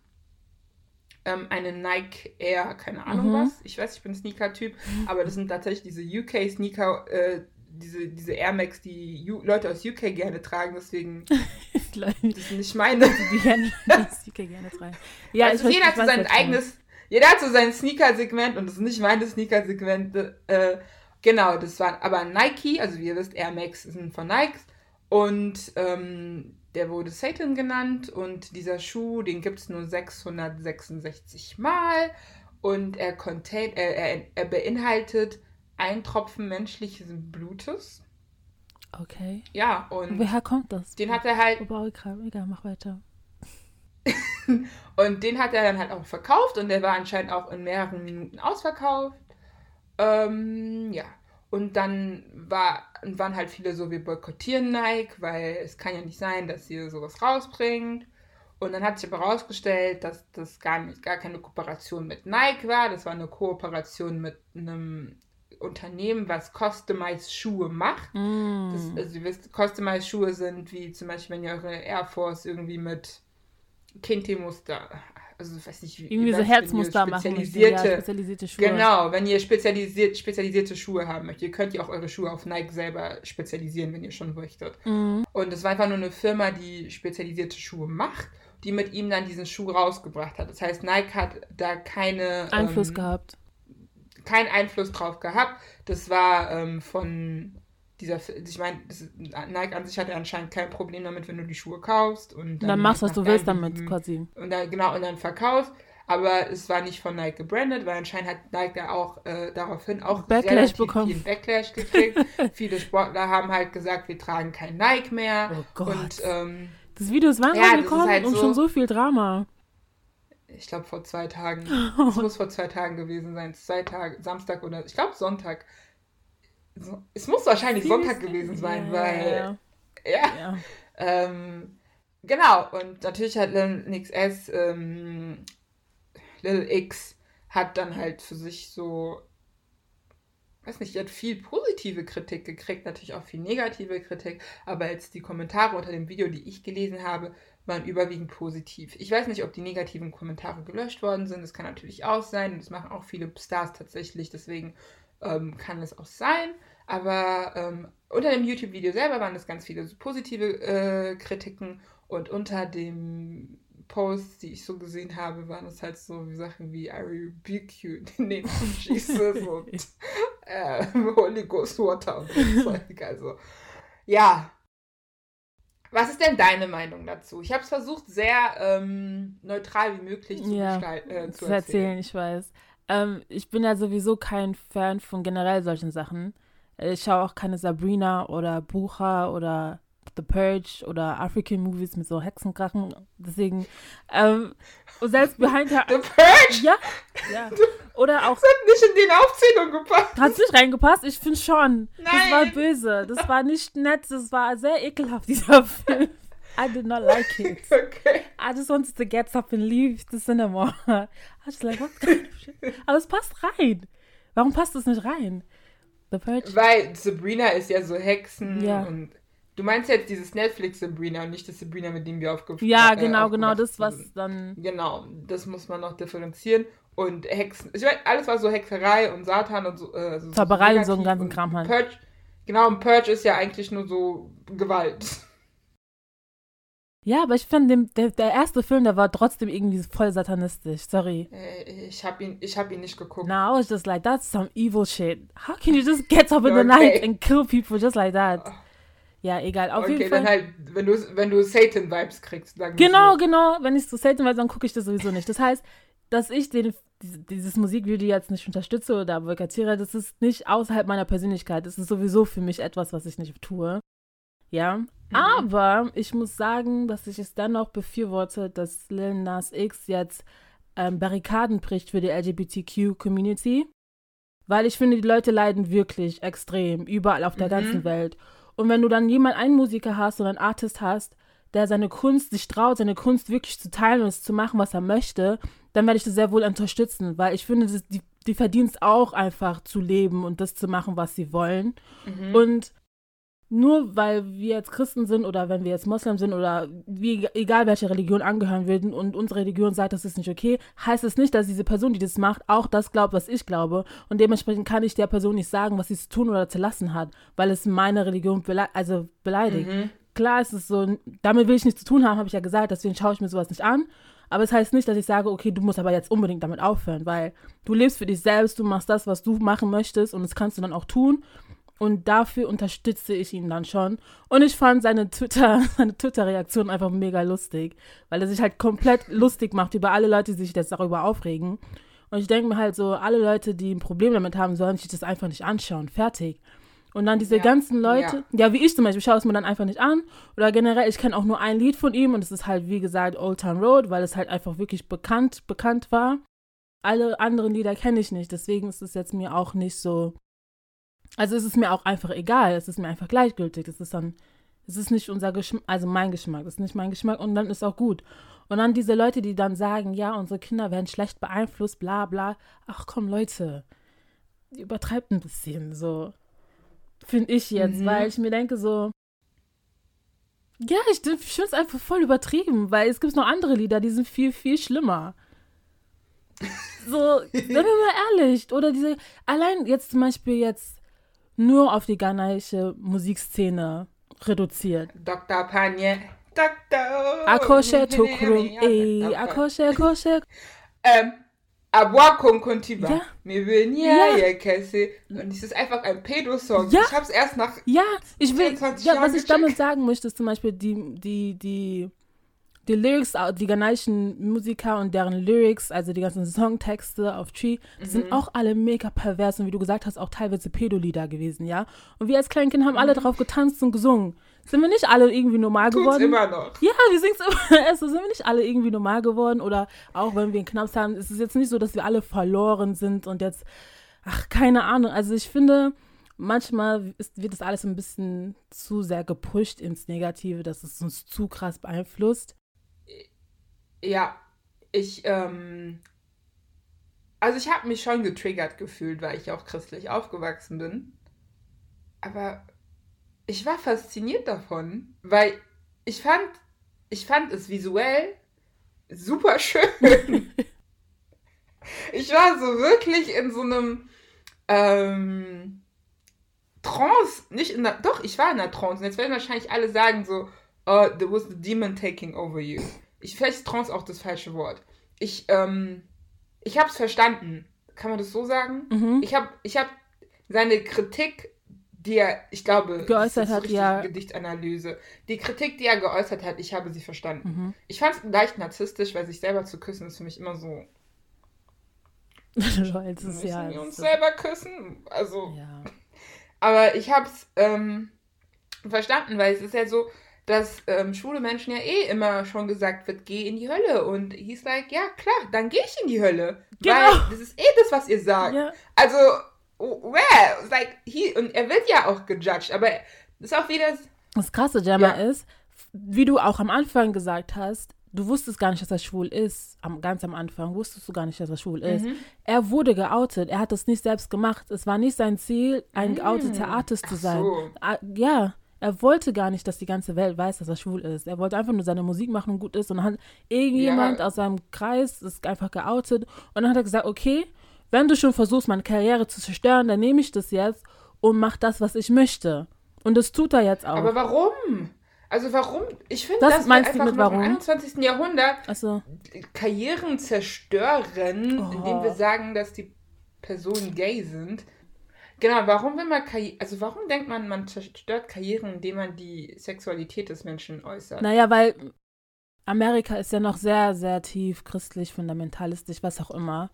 Ähm, eine Nike Air, keine Ahnung mhm. was. Ich weiß, ich bin Sneaker-Typ, aber das sind tatsächlich diese UK-Sneaker, äh, diese, diese Air Max, die U Leute aus UK gerne tragen, deswegen das sind nicht meine. Die gerne, die UK gerne tragen. Ja, also jeder hat so sein eigenes, jeder hat so sein Sneaker-Segment und das ist nicht meine Sneaker-Segment. Äh, genau, das war aber Nike, also wie ihr wisst, Air Max sind von Nike und ähm, der wurde Satan genannt und dieser Schuh, den gibt es nur 666 Mal und er, contain, äh, er, er beinhaltet ein Tropfen menschlichen Blutes. Okay. Ja, und. Woher kommt das? Den hat er halt. Egal, mach weiter. und den hat er dann halt auch verkauft und der war anscheinend auch in mehreren Minuten ausverkauft. Ähm, ja. Und dann war, waren halt viele so, wir boykottieren Nike, weil es kann ja nicht sein, dass ihr sowas rausbringt. Und dann hat sich aber herausgestellt, dass das gar nicht, gar keine Kooperation mit Nike war. Das war eine Kooperation mit einem Unternehmen, was Customized Schuhe macht. Mm. Das, also ihr wisst, Customized Schuhe sind wie zum Beispiel, wenn ihr eure Air Force irgendwie mit Kinti-Muster, also ich weiß nicht, wie irgendwie so Herzmuster spezialisierte, machen. Ja, spezialisierte Schuhe. Genau, wenn ihr spezialisiert, spezialisierte Schuhe haben möchtet, ihr könnt ihr auch eure Schuhe auf Nike selber spezialisieren, wenn ihr schon möchtet. Mm. Und es war einfach nur eine Firma, die spezialisierte Schuhe macht die mit ihm dann diesen Schuh rausgebracht hat. Das heißt, Nike hat da keine Einfluss ähm, gehabt keinen Einfluss drauf gehabt. Das war ähm, von dieser, ich meine, Nike an sich hatte anscheinend kein Problem damit, wenn du die Schuhe kaufst und dann, dann machst was du willst damit quasi. Und dann genau und dann verkaufst. Aber es war nicht von Nike gebrandet, weil anscheinend hat Nike da auch äh, daraufhin auch Backlash bekommen. viel Backlash gekriegt. Viele Sportler haben halt gesagt, wir tragen kein Nike mehr. Oh Gott. Und, ähm, das Video ist wann ja, gekommen halt und so, schon so viel Drama ich glaube vor zwei Tagen. Es muss vor zwei Tagen gewesen sein. Zwei Tage, Samstag oder ich glaube Sonntag. Es muss wahrscheinlich Sonntag gewesen sein, ja, weil. Ja. ja. ja. Ähm, genau, und natürlich hat Lil XS, ähm, Lil X hat dann halt für sich so, weiß nicht, hat viel positive Kritik gekriegt, natürlich auch viel negative Kritik, aber jetzt die Kommentare unter dem Video, die ich gelesen habe, waren überwiegend positiv. Ich weiß nicht, ob die negativen Kommentare gelöscht worden sind. Das kann natürlich auch sein. Das machen auch viele Stars tatsächlich. Deswegen ähm, kann es auch sein. Aber ähm, unter dem YouTube-Video selber waren es ganz viele positive äh, Kritiken. Und unter dem Posts, die ich so gesehen habe, waren es halt so wie Sachen wie I rebuke you in the name of Jesus und äh, Holy Ghost Water und so Zeug. Also, ja. Was ist denn deine Meinung dazu? Ich habe es versucht, sehr ähm, neutral wie möglich zu, Ja, gestalten, äh, zu zu erzählen, ich weiß. Ähm, ich bin ja sowieso kein Fan von generell solchen Sachen. Äh, Ich schaue auch keine Sabrina oder Bucher oder The Purge oder African Movies mit so Hexenkrachen. Deswegen, ähm, und selbst Behind Her. The Purge Ja, ja. Oder auch, hat nicht in die Aufzählung gepasst. hat nicht reingepasst? Ich finde schon. Das war Nein. böse. Das war nicht nett. Das war sehr ekelhaft, dieser Film. I did not like it. Okay. I just wanted to get up and leave the cinema. I was like, what kind of shit? Aber es passt rein. Warum passt es nicht rein? The Purge? Weil Sabrina ist ja so Hexen Ja. und du meinst jetzt dieses Netflix Sabrina und nicht das Sabrina, mit dem wir aufgefallen Ja, genau, genau, das, was dann. Genau, das muss man noch differenzieren. Und Hexen, ich meine, alles war so Hexerei und Satan und so. Äh, also Zauberei und so einen ganzen Kram halt. Purge, genau, und Purge ist ja eigentlich nur so Gewalt. Ja, aber ich fand, der, der erste Film, der war trotzdem irgendwie voll satanistisch. Sorry. Äh, ich habe ihn, ich hab ihn nicht geguckt. Now I was just like, that's some evil shit. How can you just get up in the Okay. night and kill people just like that? Ja, egal. Auf okay, jeden Fall. dann halt, wenn du, wenn du Satan-Vibes kriegst, sagen wir Genau, so. genau. Wenn ich so Satan weiß, dann gucke ich das sowieso nicht. Das heißt, dass ich den, dieses, Musikvideo jetzt nicht unterstütze oder boykottiere, das ist nicht außerhalb meiner Persönlichkeit. Das ist sowieso für mich etwas, was ich nicht tue. Ja. Aber ich muss sagen, dass ich es dennoch befürworte, dass Lil Nas X jetzt ähm, Barrikaden bricht für die LGBTQ-Community. Weil ich finde, die Leute leiden wirklich extrem, überall auf der Mhm. ganzen Welt. Und wenn du dann jemand, einen Musiker hast oder einen Artist hast, der seine Kunst sich traut, seine Kunst wirklich zu teilen und es zu machen, was er möchte, dann werde ich das sehr wohl unterstützen, weil ich finde, die, die verdienen es auch einfach zu leben und das zu machen, was sie wollen. Mhm. Und nur weil wir jetzt Christen sind oder wenn wir jetzt Moslem sind oder wie, egal welche Religion angehören würden und unsere Religion sagt, das ist nicht okay, heißt es nicht, dass diese Person, die das macht, auch das glaubt, was ich glaube. Und dementsprechend kann ich der Person nicht sagen, was sie zu tun oder zu lassen hat, weil es meine Religion bele also beleidigt. Mhm. Klar ist es so, damit will ich nichts zu tun haben, habe ich ja gesagt, deswegen schaue ich mir sowas nicht an. Aber es heißt nicht, dass ich sage, okay, du musst aber jetzt unbedingt damit aufhören, weil du lebst für dich selbst, du machst das, was du machen möchtest und das kannst du dann auch tun. Und dafür unterstütze ich ihn dann schon. Und ich fand seine Twitter, seine Twitter-Reaktion einfach mega lustig, weil er sich halt komplett lustig macht über alle Leute, die sich jetzt darüber aufregen. Und ich denke mir halt so, alle Leute, die ein Problem damit haben, sollen sich das einfach nicht anschauen. Fertig. Und dann diese Ja, ganzen Leute, ja. wie ich zum Beispiel, schaue es mir dann einfach nicht an. Oder generell, ich kenne auch nur ein Lied von ihm und es ist halt, wie gesagt, Old Town Road, weil es halt einfach wirklich bekannt, bekannt war. Alle anderen Lieder kenne ich nicht, deswegen ist es jetzt mir auch nicht so. Also es ist mir auch einfach egal, es ist mir einfach gleichgültig. Es ist dann, es ist nicht unser Geschmack, also mein Geschmack, das ist nicht mein Geschmack und dann ist auch gut. Und dann diese Leute, die dann sagen, ja, unsere Kinder werden schlecht beeinflusst, bla bla. Ach komm, Leute, übertreibt ein bisschen, so. Finde ich jetzt, Mhm. weil ich mir denke so, ja, ich, ich finde es einfach voll übertrieben, weil es gibt noch andere Lieder, die sind viel, viel schlimmer. So, seien wir mal ehrlich. Oder diese, allein jetzt zum Beispiel jetzt nur auf die ghanaische Musikszene reduziert. Dr. Panye. Dr. Akoshe Tokrum, ey, Akoshe, Akoshe. Ähm, Abwa Konkontiba. Ja. Nie Ja. Kesse. Und es ist einfach ein Pedo-Song. Ja. Ich hab's erst nach. Ja, ich will, 24 ja, was ich damit sagen möchte, ist zum Beispiel die, die, die, die Lyrics, die ghanaischen Musiker und deren Lyrics, also die ganzen Songtexte auf Tree, Mhm. sind auch alle mega pervers und wie du gesagt hast, auch teilweise Pedolieder gewesen, ja. Und wir als Kleinkind haben alle drauf getanzt und gesungen. Sind wir nicht alle irgendwie normal Mhm. Tut's geworden? immer noch. Ja, wir singen es immer. Also sind wir nicht alle irgendwie normal geworden oder auch wenn wir einen Knaps haben, ist es jetzt nicht so, dass wir alle verloren sind und jetzt, ach, keine Ahnung. Also ich finde, manchmal ist, wird das alles ein bisschen zu sehr gepusht ins Negative, dass es uns zu krass beeinflusst. Ja, ich, ähm. Also ich habe mich schon getriggert gefühlt, weil ich auch christlich aufgewachsen bin. Aber ich war fasziniert davon, weil ich fand, ich fand es visuell super schön. ich war so wirklich in so einem ähm, Trance, nicht in der, doch, ich war in der Trance. Und jetzt werden wahrscheinlich alle sagen so, oh, there was the demon taking over you. Ich, vielleicht ist Trance auch das falsche Wort. Ich, ähm, ich habe es verstanden. Kann man das so sagen? Mhm. Ich habe ich hab seine Kritik, die er, ich glaube, Geäußert hat, ja. Gedichtanalyse. Die Kritik, die er geäußert hat, ich habe sie verstanden. Mhm. Ich fand es leicht narzisstisch, weil sich selber zu küssen ist für mich immer so. Das ist Müssen ja. wir uns selber küssen? Also, ja. aber ich habe es ähm, verstanden, weil es ist ja so, dass ähm, schwule Menschen ja eh immer schon gesagt wird, geh in die Hölle. Und he's like, ja klar, dann gehe ich in die Hölle. Genau. Weil das ist eh das, was ihr sagt. ja. Also, where? Like, he, und er wird ja auch gejudged, aber das ist auch wieder. Das krasse Jammer Ja. ist, wie du auch am Anfang gesagt hast, du wusstest gar nicht, dass er schwul ist. Am, ganz am Anfang wusstest du gar nicht, dass er schwul ist. Mhm. Er wurde geoutet. Er hat das nicht selbst gemacht. Es war nicht sein Ziel, ein geouteter Artist zu Mm. Ach sein. so. Ah, Ja, er wollte gar nicht, dass die ganze Welt weiß, dass er schwul ist. Er wollte einfach nur seine Musik machen und gut ist. Und dann hat irgendjemand Ja. aus seinem Kreis das einfach geoutet. Und dann hat er gesagt, okay, wenn du schon versuchst, meine Karriere zu zerstören, dann nehme ich das jetzt und mach das, was ich möchte. Und das tut er jetzt auch. Aber warum? Also, warum? Ich finde, Was dass wir meinst du einfach mit warum? im 21. Jahrhundert also, Karrieren zerstören, Oh. indem wir sagen, dass die Personen gay sind. Genau, warum will man Karriere, also warum denkt man, man zerstört Karrieren, indem man die Sexualität des Menschen äußert? naja, weil Amerika ist ja noch sehr, sehr tief christlich, fundamentalistisch, was auch immer.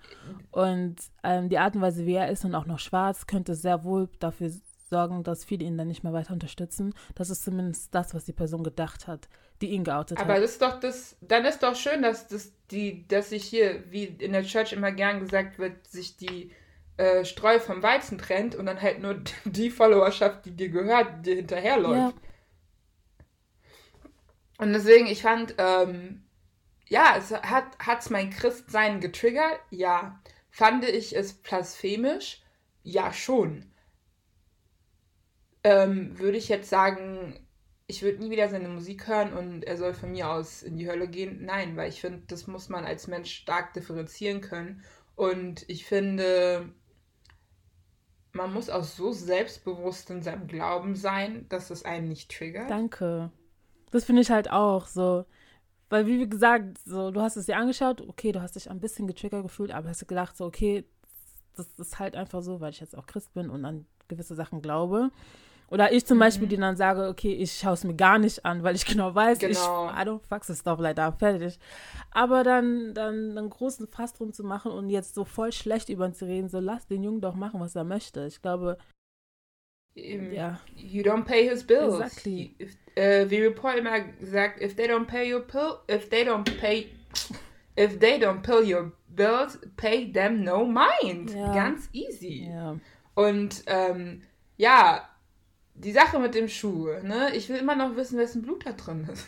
Und ähm, die Art und Weise, wie er ist und auch noch schwarz, könnte sehr wohl dafür sorgen, dass viele ihn dann nicht mehr weiter unterstützen. Das ist zumindest das, was die Person gedacht hat, die ihn geoutet Aber hat. das ist doch das, dann ist doch schön, dass das die, dass sich hier, wie in der Church immer gern gesagt wird, sich die äh, Streu vom Weizen trennt und dann halt nur die Followerschaft, die dir gehört, dir hinterherläuft. Ja. Und deswegen, ich fand, ähm, ja, es hat hat's mein Christsein getriggert? Ja. Fand ich es blasphemisch? Ja, schon. Ähm, würde ich jetzt sagen, ich würde nie wieder seine Musik hören und er soll von mir aus in die Hölle gehen? Nein, weil ich finde, das muss man als Mensch stark differenzieren können. Und ich finde, man muss auch so selbstbewusst in seinem Glauben sein, dass es einen nicht triggert. Danke. Das finde ich halt auch so. Weil, wie gesagt, so, du hast es dir angeschaut, okay, du hast dich ein bisschen getriggert gefühlt, aber hast du gedacht, so, okay, das ist halt einfach so, weil ich jetzt auch Christ bin und an gewisse Sachen glaube. Oder ich zum Mhm. Beispiel, die dann sage, okay, ich schaue es mir gar nicht an, weil ich genau weiß, Genau. ich, I don't fuck this stuff like that, fertig. Aber dann, dann einen großen Fass drum zu machen und jetzt so voll schlecht über ihn zu reden, so lass den Jungen doch machen, was er möchte. Ich glaube, Ähm, ja, You don't pay his bills. Exactly. If, äh, wie Report immer sagt, if they don't pay your bill, if they don't pay, if they don't pay your bills, pay them no mind. Ja. Ganz easy. ja. Und ähm, ja, die Sache mit dem Schuh, ne? Ich will immer noch wissen, wessen Blut da drin ist.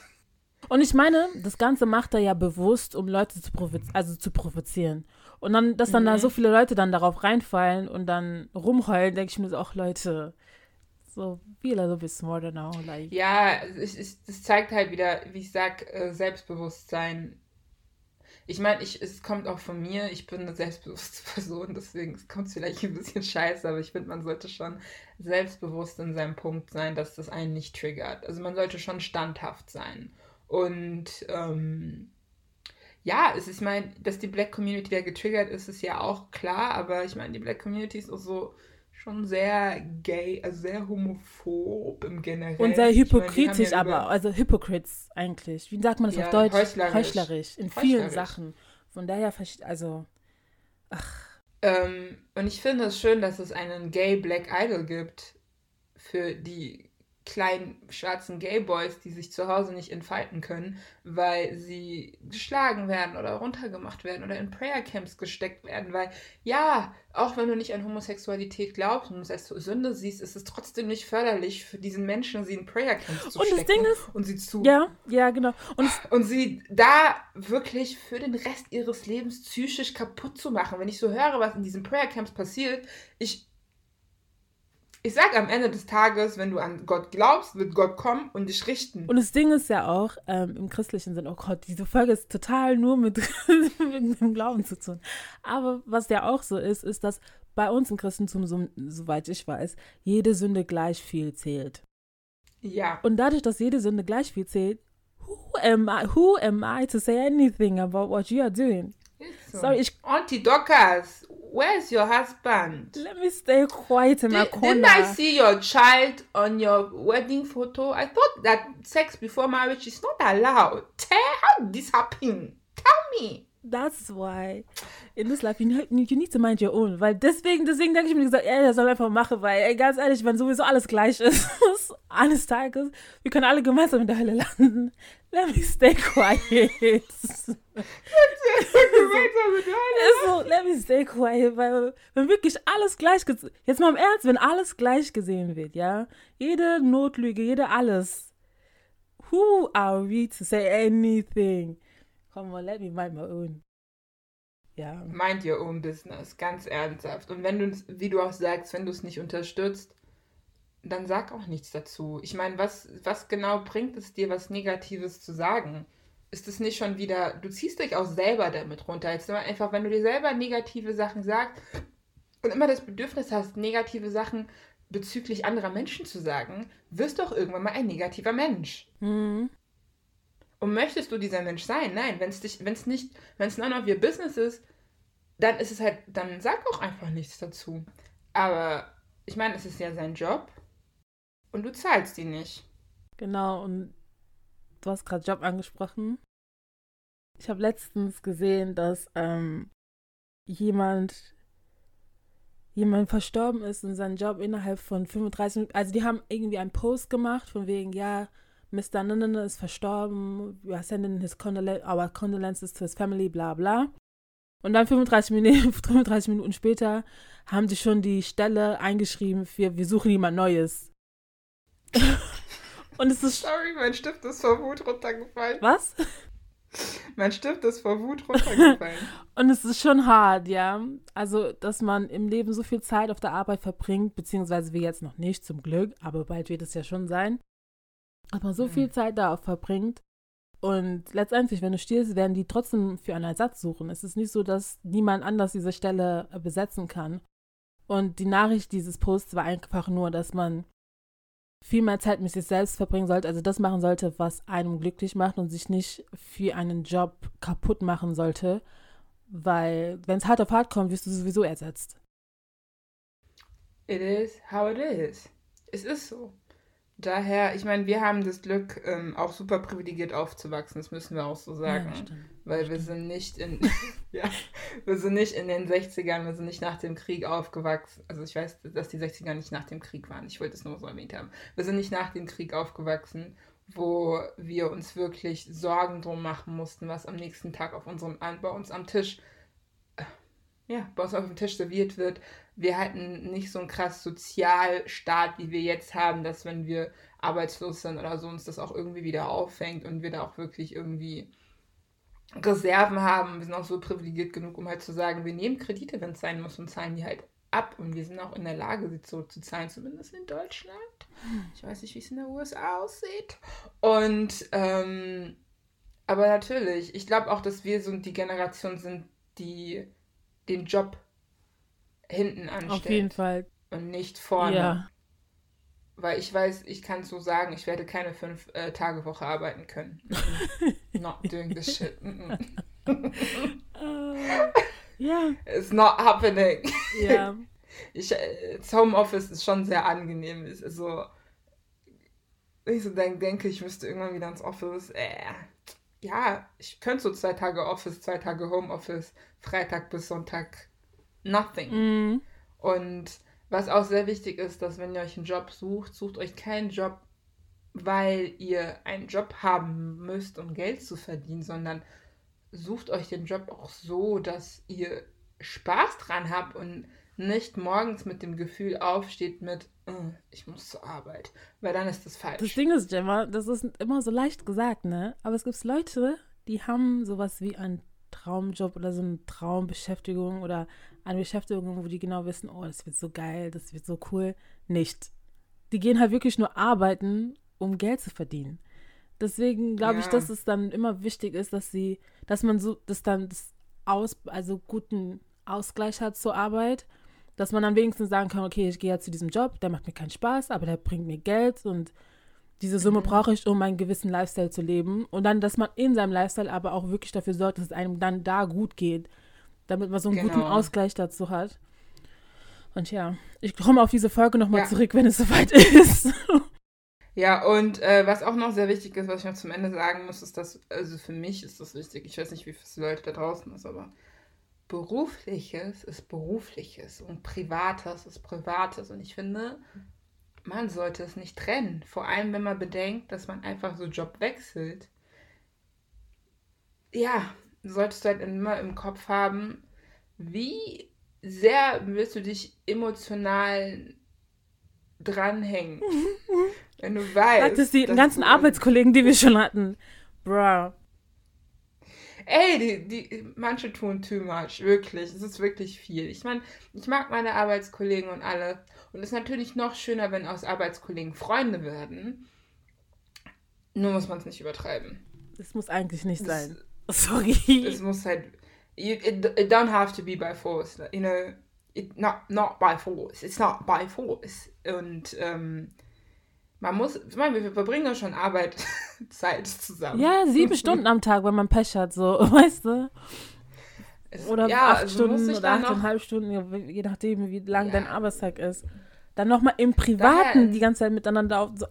Und ich meine, das Ganze macht er ja bewusst, um Leute zu, provoz also zu provozieren. Und dann, dass dann da Mhm. so viele Leute dann darauf reinfallen und dann rumheulen, denke ich mir so, ach Leute, so be a little bit smarter now. Like, Ja, es, es, das zeigt halt wieder, wie ich sag, äh, Selbstbewusstsein. Ich meine, ich, es kommt auch von mir, ich bin eine selbstbewusste Person, deswegen es kommt vielleicht ein bisschen scheiße, aber ich finde, man sollte schon selbstbewusst in seinem Punkt sein, dass das einen nicht triggert. Also man sollte schon standhaft sein. Und ähm, ja, es ist, ich meine, dass die Black Community da getriggert ist, ist ja auch klar, aber ich meine, die Black Community ist auch so schon sehr gay, also sehr homophob im Generellen. und sehr Ich hypokritisch, ja aber, über- also Hypocrites eigentlich. Wie sagt man das Ja, auf Deutsch? heuchlerisch. Heuchlerisch. In vielen Heuchlerisch. Sachen. Von daher, also, Ähm, und ich finde es schön, dass es einen Gay Black Idol gibt für die kleinen schwarzen Gay Boys, die sich zu Hause nicht entfalten können, weil sie geschlagen werden oder runtergemacht werden oder in Prayer Camps gesteckt werden, weil ja, auch wenn du nicht an Homosexualität glaubst und es als Sünde siehst, ist es trotzdem nicht förderlich für diesen Menschen, sie in Prayer Camps zu Und das stecken Ding ist- und sie zu ja, ja, genau. Und und sie da wirklich für den Rest ihres Lebens psychisch kaputt zu machen. Wenn ich so höre, was in diesen Prayer Camps passiert, ich. Ich sag am Ende des Tages, wenn du an Gott glaubst, wird Gott kommen und dich richten. Und das Ding ist ja auch, ähm, im christlichen Sinn, oh Gott, diese Folge ist total nur mit, mit dem Glauben zu tun. Aber was ja auch so ist, ist, dass bei uns im Christentum, so, soweit ich weiß, jede Sünde gleich viel zählt. ja. Und dadurch, dass jede Sünde gleich viel zählt, who am I? Who am I to say anything about what you are doing? So. Sorry, ich, Auntie Dorcas, where's your husband? let me stay quiet in my corner. Didn't I see your child on your wedding photo? I thought that sex before marriage is not allowed. Tell how did this happen? Tell me. That's why in this life you need, you need to mind your own. Weil deswegen, deswegen denke ich mir gesagt, ey, das soll einfach machen, weil ey, ganz ehrlich, wenn sowieso alles gleich ist, eines Tages, wir können alle gemeinsam in der Hölle landen. Let me stay quiet. So, let me stay quiet, weil wenn wirklich alles gleich jetzt mal im Ernst, wenn alles gleich gesehen wird, ja, jede Notlüge, jede alles, who are we to say anything? Come on, let me mind my own. Ja, Mind your own business, ganz ernsthaft. Und wenn du, wie du auch sagst, wenn du es nicht unterstützt, dann sag auch nichts dazu. Ich meine, was, was genau bringt es dir, was Negatives zu sagen? Ist es nicht schon wieder, du ziehst dich auch selber damit runter. Jetzt immer einfach, wenn du dir selber negative Sachen sagst und immer das Bedürfnis hast, negative Sachen bezüglich anderer Menschen zu sagen, wirst du auch irgendwann mal ein negativer Mensch. hm. Und möchtest du dieser Mensch sein? Nein, wenn es dich, wenn es nicht, wenn es none of your business ist, dann ist es halt, dann sag auch einfach nichts dazu. Aber ich meine, es ist ja sein Job und du zahlst ihn nicht. genau. Und du hast gerade Job angesprochen. Ich habe letztens gesehen, dass ähm, jemand jemand verstorben ist und seinen Job innerhalb von 35 Minuten, also die haben irgendwie einen Post gemacht von wegen, ja, Mr. Nanana ist verstorben, we are sending his condol our condolences to his family, bla bla. Und dann 35 Minuten, 35 Minuten später haben die schon die Stelle eingeschrieben für, wir suchen jemand Neues. und es ist, Sorry, mein Stift ist vor Wut runtergefallen. was? Mein Stift ist vor Wut runtergefallen. Und es ist schon hart, ja. Also, dass man im Leben so viel Zeit auf der Arbeit verbringt, beziehungsweise wir jetzt noch nicht, zum Glück, aber bald wird es ja schon sein, dass man so Mhm. viel Zeit darauf verbringt. Und letztendlich, wenn du stehst, werden die trotzdem für einen Ersatz suchen. Es ist nicht so, dass niemand anders diese Stelle äh, besetzen kann. Und die Nachricht dieses Posts war einfach nur, dass man viel mehr Zeit mit sich selbst verbringen sollte, also das machen sollte, was einem glücklich macht und sich nicht für einen Job kaputt machen sollte, weil wenn es hart auf hart kommt, wirst du sowieso ersetzt. It is how it is. Es ist so. Daher, ich meine, wir haben das Glück, ähm, auch super privilegiert aufzuwachsen, das müssen wir auch so sagen. Ja, stimmt. Weil wir sind nicht in, ja, wir sind nicht in den 60ern, wir sind nicht nach dem Krieg aufgewachsen. Also ich weiß, dass die 60er nicht nach dem Krieg waren. Ich wollte es nur so erwähnt haben. Wir sind nicht nach dem Krieg aufgewachsen, wo wir uns wirklich Sorgen drum machen mussten, was am nächsten Tag auf unserem, an- bei uns am Tisch, äh, ja, bei uns auf dem Tisch serviert wird. Wir hatten nicht so einen krass Sozialstaat, wie wir jetzt haben, dass wenn wir arbeitslos sind oder so, uns das auch irgendwie wieder auffängt und wir da auch wirklich irgendwie Reserven haben. Wir sind auch so privilegiert genug, um halt zu sagen, wir nehmen Kredite, wenn es sein muss, und zahlen die halt ab. Und wir sind auch in der Lage, sie zurückzuzahlen, zumindest in Deutschland. Ich weiß nicht, wie es in der USA aussieht. Und, ähm, aber natürlich, ich glaube auch, dass wir so die Generation sind, die den Job hinten anstellt. Auf jeden Fall. Und nicht vorne. Ja. Weil ich weiß, ich kann so sagen, ich werde keine fünf äh, Tage Woche arbeiten können. Not doing this shit. Mhm. Äh, ja. It's not happening. Ja. Ich, äh, das Homeoffice ist schon sehr angenehm. So, wenn ich so denk, denke, ich müsste irgendwann wieder ins Office. Äh, ja, ich könnte so zwei Tage Office, zwei Tage Homeoffice, Freitag bis Sonntag, nothing. Mm. Und was auch sehr wichtig ist, dass wenn ihr euch einen Job sucht, sucht euch keinen Job, weil ihr einen Job haben müsst, um Geld zu verdienen, sondern sucht euch den Job auch so, dass ihr Spaß dran habt und nicht morgens mit dem Gefühl aufsteht mit, "Äh, ich muss zur Arbeit, weil dann ist das falsch. Das Ding ist, Gemma, das ist immer so leicht gesagt, ne? Aber es gibt Leute, die haben sowas wie einen Traumjob oder so eine Traumbeschäftigung oder eine Beschäftigung, wo die genau wissen, oh, das wird so geil, das wird so cool. Nicht. Die gehen halt wirklich nur arbeiten, um Geld zu verdienen. Deswegen glaube ich, Ja. dass es dann immer wichtig ist, dass sie, dass man so, dass dann das aus, also guten Ausgleich hat zur Arbeit, dass man dann wenigstens sagen kann, okay, ich gehe ja zu diesem Job, der macht mir keinen Spaß, aber der bringt mir Geld und diese Summe Mhm. brauche ich, um einen gewissen Lifestyle zu leben. Und dann, dass man in seinem Lifestyle aber auch wirklich dafür sorgt, dass es einem dann da gut geht. Damit man so einen guten Genau. Ausgleich dazu hat. Und ja, ich komme auf diese Folge nochmal Ja. zurück, wenn es soweit ist. Ja, und äh, was auch noch sehr wichtig ist, was ich noch zum Ende sagen muss, ist, dass, also für mich ist das wichtig, ich weiß nicht, wie viele Leute da draußen ist, aber berufliches ist berufliches und privates ist privates. Und ich finde, man sollte es nicht trennen. Vor allem, wenn man bedenkt, dass man einfach so Job wechselt. Ja, solltest du halt immer im Kopf haben, wie sehr willst du dich emotional dranhängen. Wenn du weißt. Sagt es die ganzen Arbeitskollegen, die wir schon hatten. Bruh. Ey, die, die, manche tun too much, wirklich. Es ist wirklich viel. Ich meine, ich mag meine Arbeitskollegen und alle. Und es ist natürlich noch schöner, wenn aus Arbeitskollegen Freunde werden. Nur muss man es nicht übertreiben. Das muss eigentlich nicht Das- sein. Sorry. Es muss halt. You, it, it don't have to be by force. You know, it, not, not by force. It's not by force. Und ähm, man muss. Ich meine, wir verbringen ja schon Arbeit, Zeit zusammen. Ja, sieben Stunden am Tag, wenn man Pech hat, so, weißt du? Es- Oder ja, acht also Stunden oder achteinhalb Stunden, je nachdem, wie lang Ja. dein Arbeitstag ist. Dann nochmal im Privaten Daher- die ganze Zeit miteinander auf. So,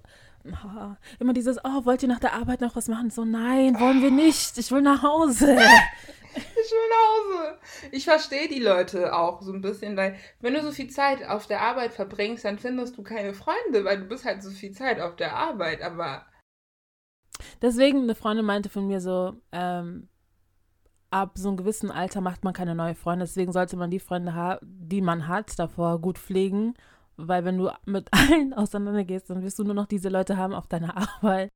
immer dieses, oh, wollt ihr nach der Arbeit noch was machen? So, nein, wollen wir nicht. Ich will nach Hause. Ich will nach Hause. Ich verstehe die Leute auch so ein bisschen, weil wenn du so viel Zeit auf der Arbeit verbringst, dann findest du keine Freunde, weil du bist halt so viel Zeit auf der Arbeit. Aber Deswegen, eine Freundin meinte von mir so, ähm, ab so einem gewissen Alter macht man keine neuen Freunde. Deswegen sollte man die Freunde, die man hat, davor gut pflegen. Weil wenn du mit allen auseinandergehst, dann wirst du nur noch diese Leute haben auf deiner Arbeit.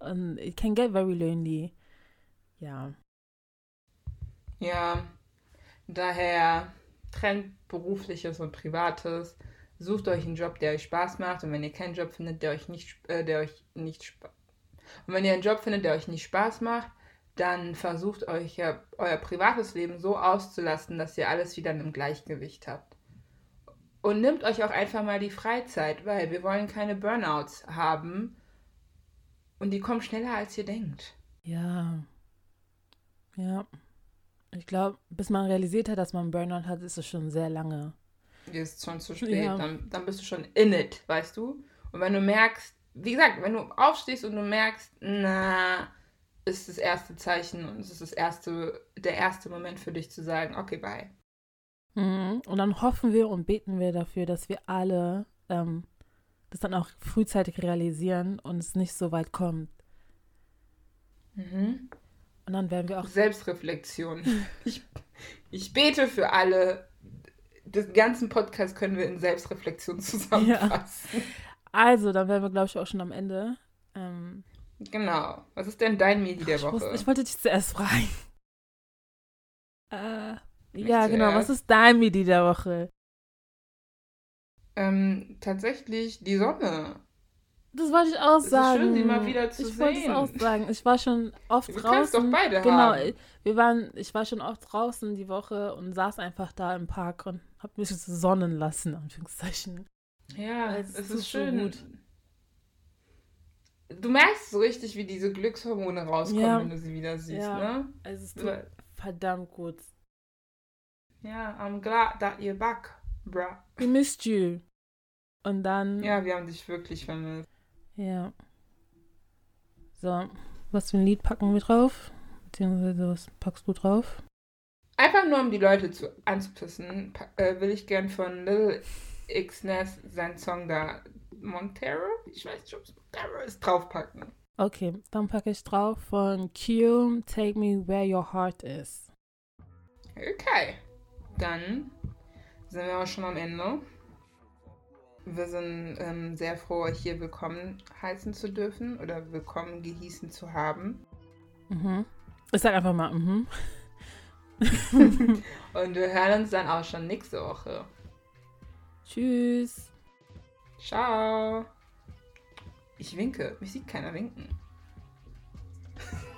Und it can get very lonely. Ja. Ja, daher trennt berufliches und privates. Sucht euch einen Job, der euch Spaß macht. Und wenn ihr keinen Job findet, der euch nicht, äh, der euch nicht Spaß Und wenn ihr einen Job findet, der euch nicht Spaß macht, dann versucht euch ja, euer privates Leben so auszulasten, dass ihr alles wieder im Gleichgewicht habt. Und nimmt euch auch einfach mal die Freizeit, weil wir wollen keine Burnouts haben. Und die kommen schneller, als ihr denkt. Ja. Ja. Ich glaube, bis man realisiert hat, dass man einen Burnout hat, ist es schon sehr lange. Ist schon zu spät. Ja. Dann, dann bist du schon in it, weißt du? Und wenn du merkst, wie gesagt, wenn du aufstehst und du merkst, na, ist das erste Zeichen und es ist das erste, der erste Moment für dich zu sagen, okay, bye. Mhm. Und dann hoffen wir und beten wir dafür, dass wir alle ähm, das dann auch frühzeitig realisieren und es nicht so weit kommt. Mhm. Und dann werden wir auch. Selbstreflexion. Ich, ich bete für alle. Den ganzen Podcast können wir in Selbstreflexion zusammenfassen. Also, dann wären wir, glaube ich, auch schon am Ende. Ähm, Genau. Was ist denn dein Medi der ich, Woche? wusste, ich wollte dich zuerst fragen. Äh, ja, genau. Was zuerst? ist dein Midi der Woche? ähm, tatsächlich die Sonne. Das wollte ich auch Es ist sagen. schön, sie mal wieder zu ich wollte es sehen. auch sagen. Ich war schon oft Wir können es draußen. doch beide genau, haben. wir waren, ich war schon oft draußen die Woche und saß einfach da im Park und hab mich sonnen lassen, Anführungszeichen. Ja, Es es, ist so schön. gut. Du merkst so richtig, wie diese Glückshormone rauskommen, Ja. wenn du sie wieder siehst, Ja. ne? Also es tut Ja, verdammt gut. I'm glad that you're back, bruh. We missed you. Und dann, Ja, wir haben dich wirklich vermisst. Ja. So, was für ein Lied packen wir drauf? Beziehungsweise, was packst du drauf? Einfach nur, um die Leute zu, anzupissen, äh, will ich gern von Lil X Ness seinen Song da, Montero? Ich weiß nicht, ob es Montero ist, draufpacken. Okay, dann packe ich drauf von Q, Take Me Where Your Heart Is. Okay. Dann sind wir auch schon am Ende. Wir sind ähm, sehr froh, euch hier willkommen heißen zu dürfen oder willkommen gehießen zu haben. Mhm. Ich sag einfach mal, mhm. Und wir hören uns dann auch schon nächste Woche. Tschüss. Ciao. Ich winke. Mich sieht keiner winken.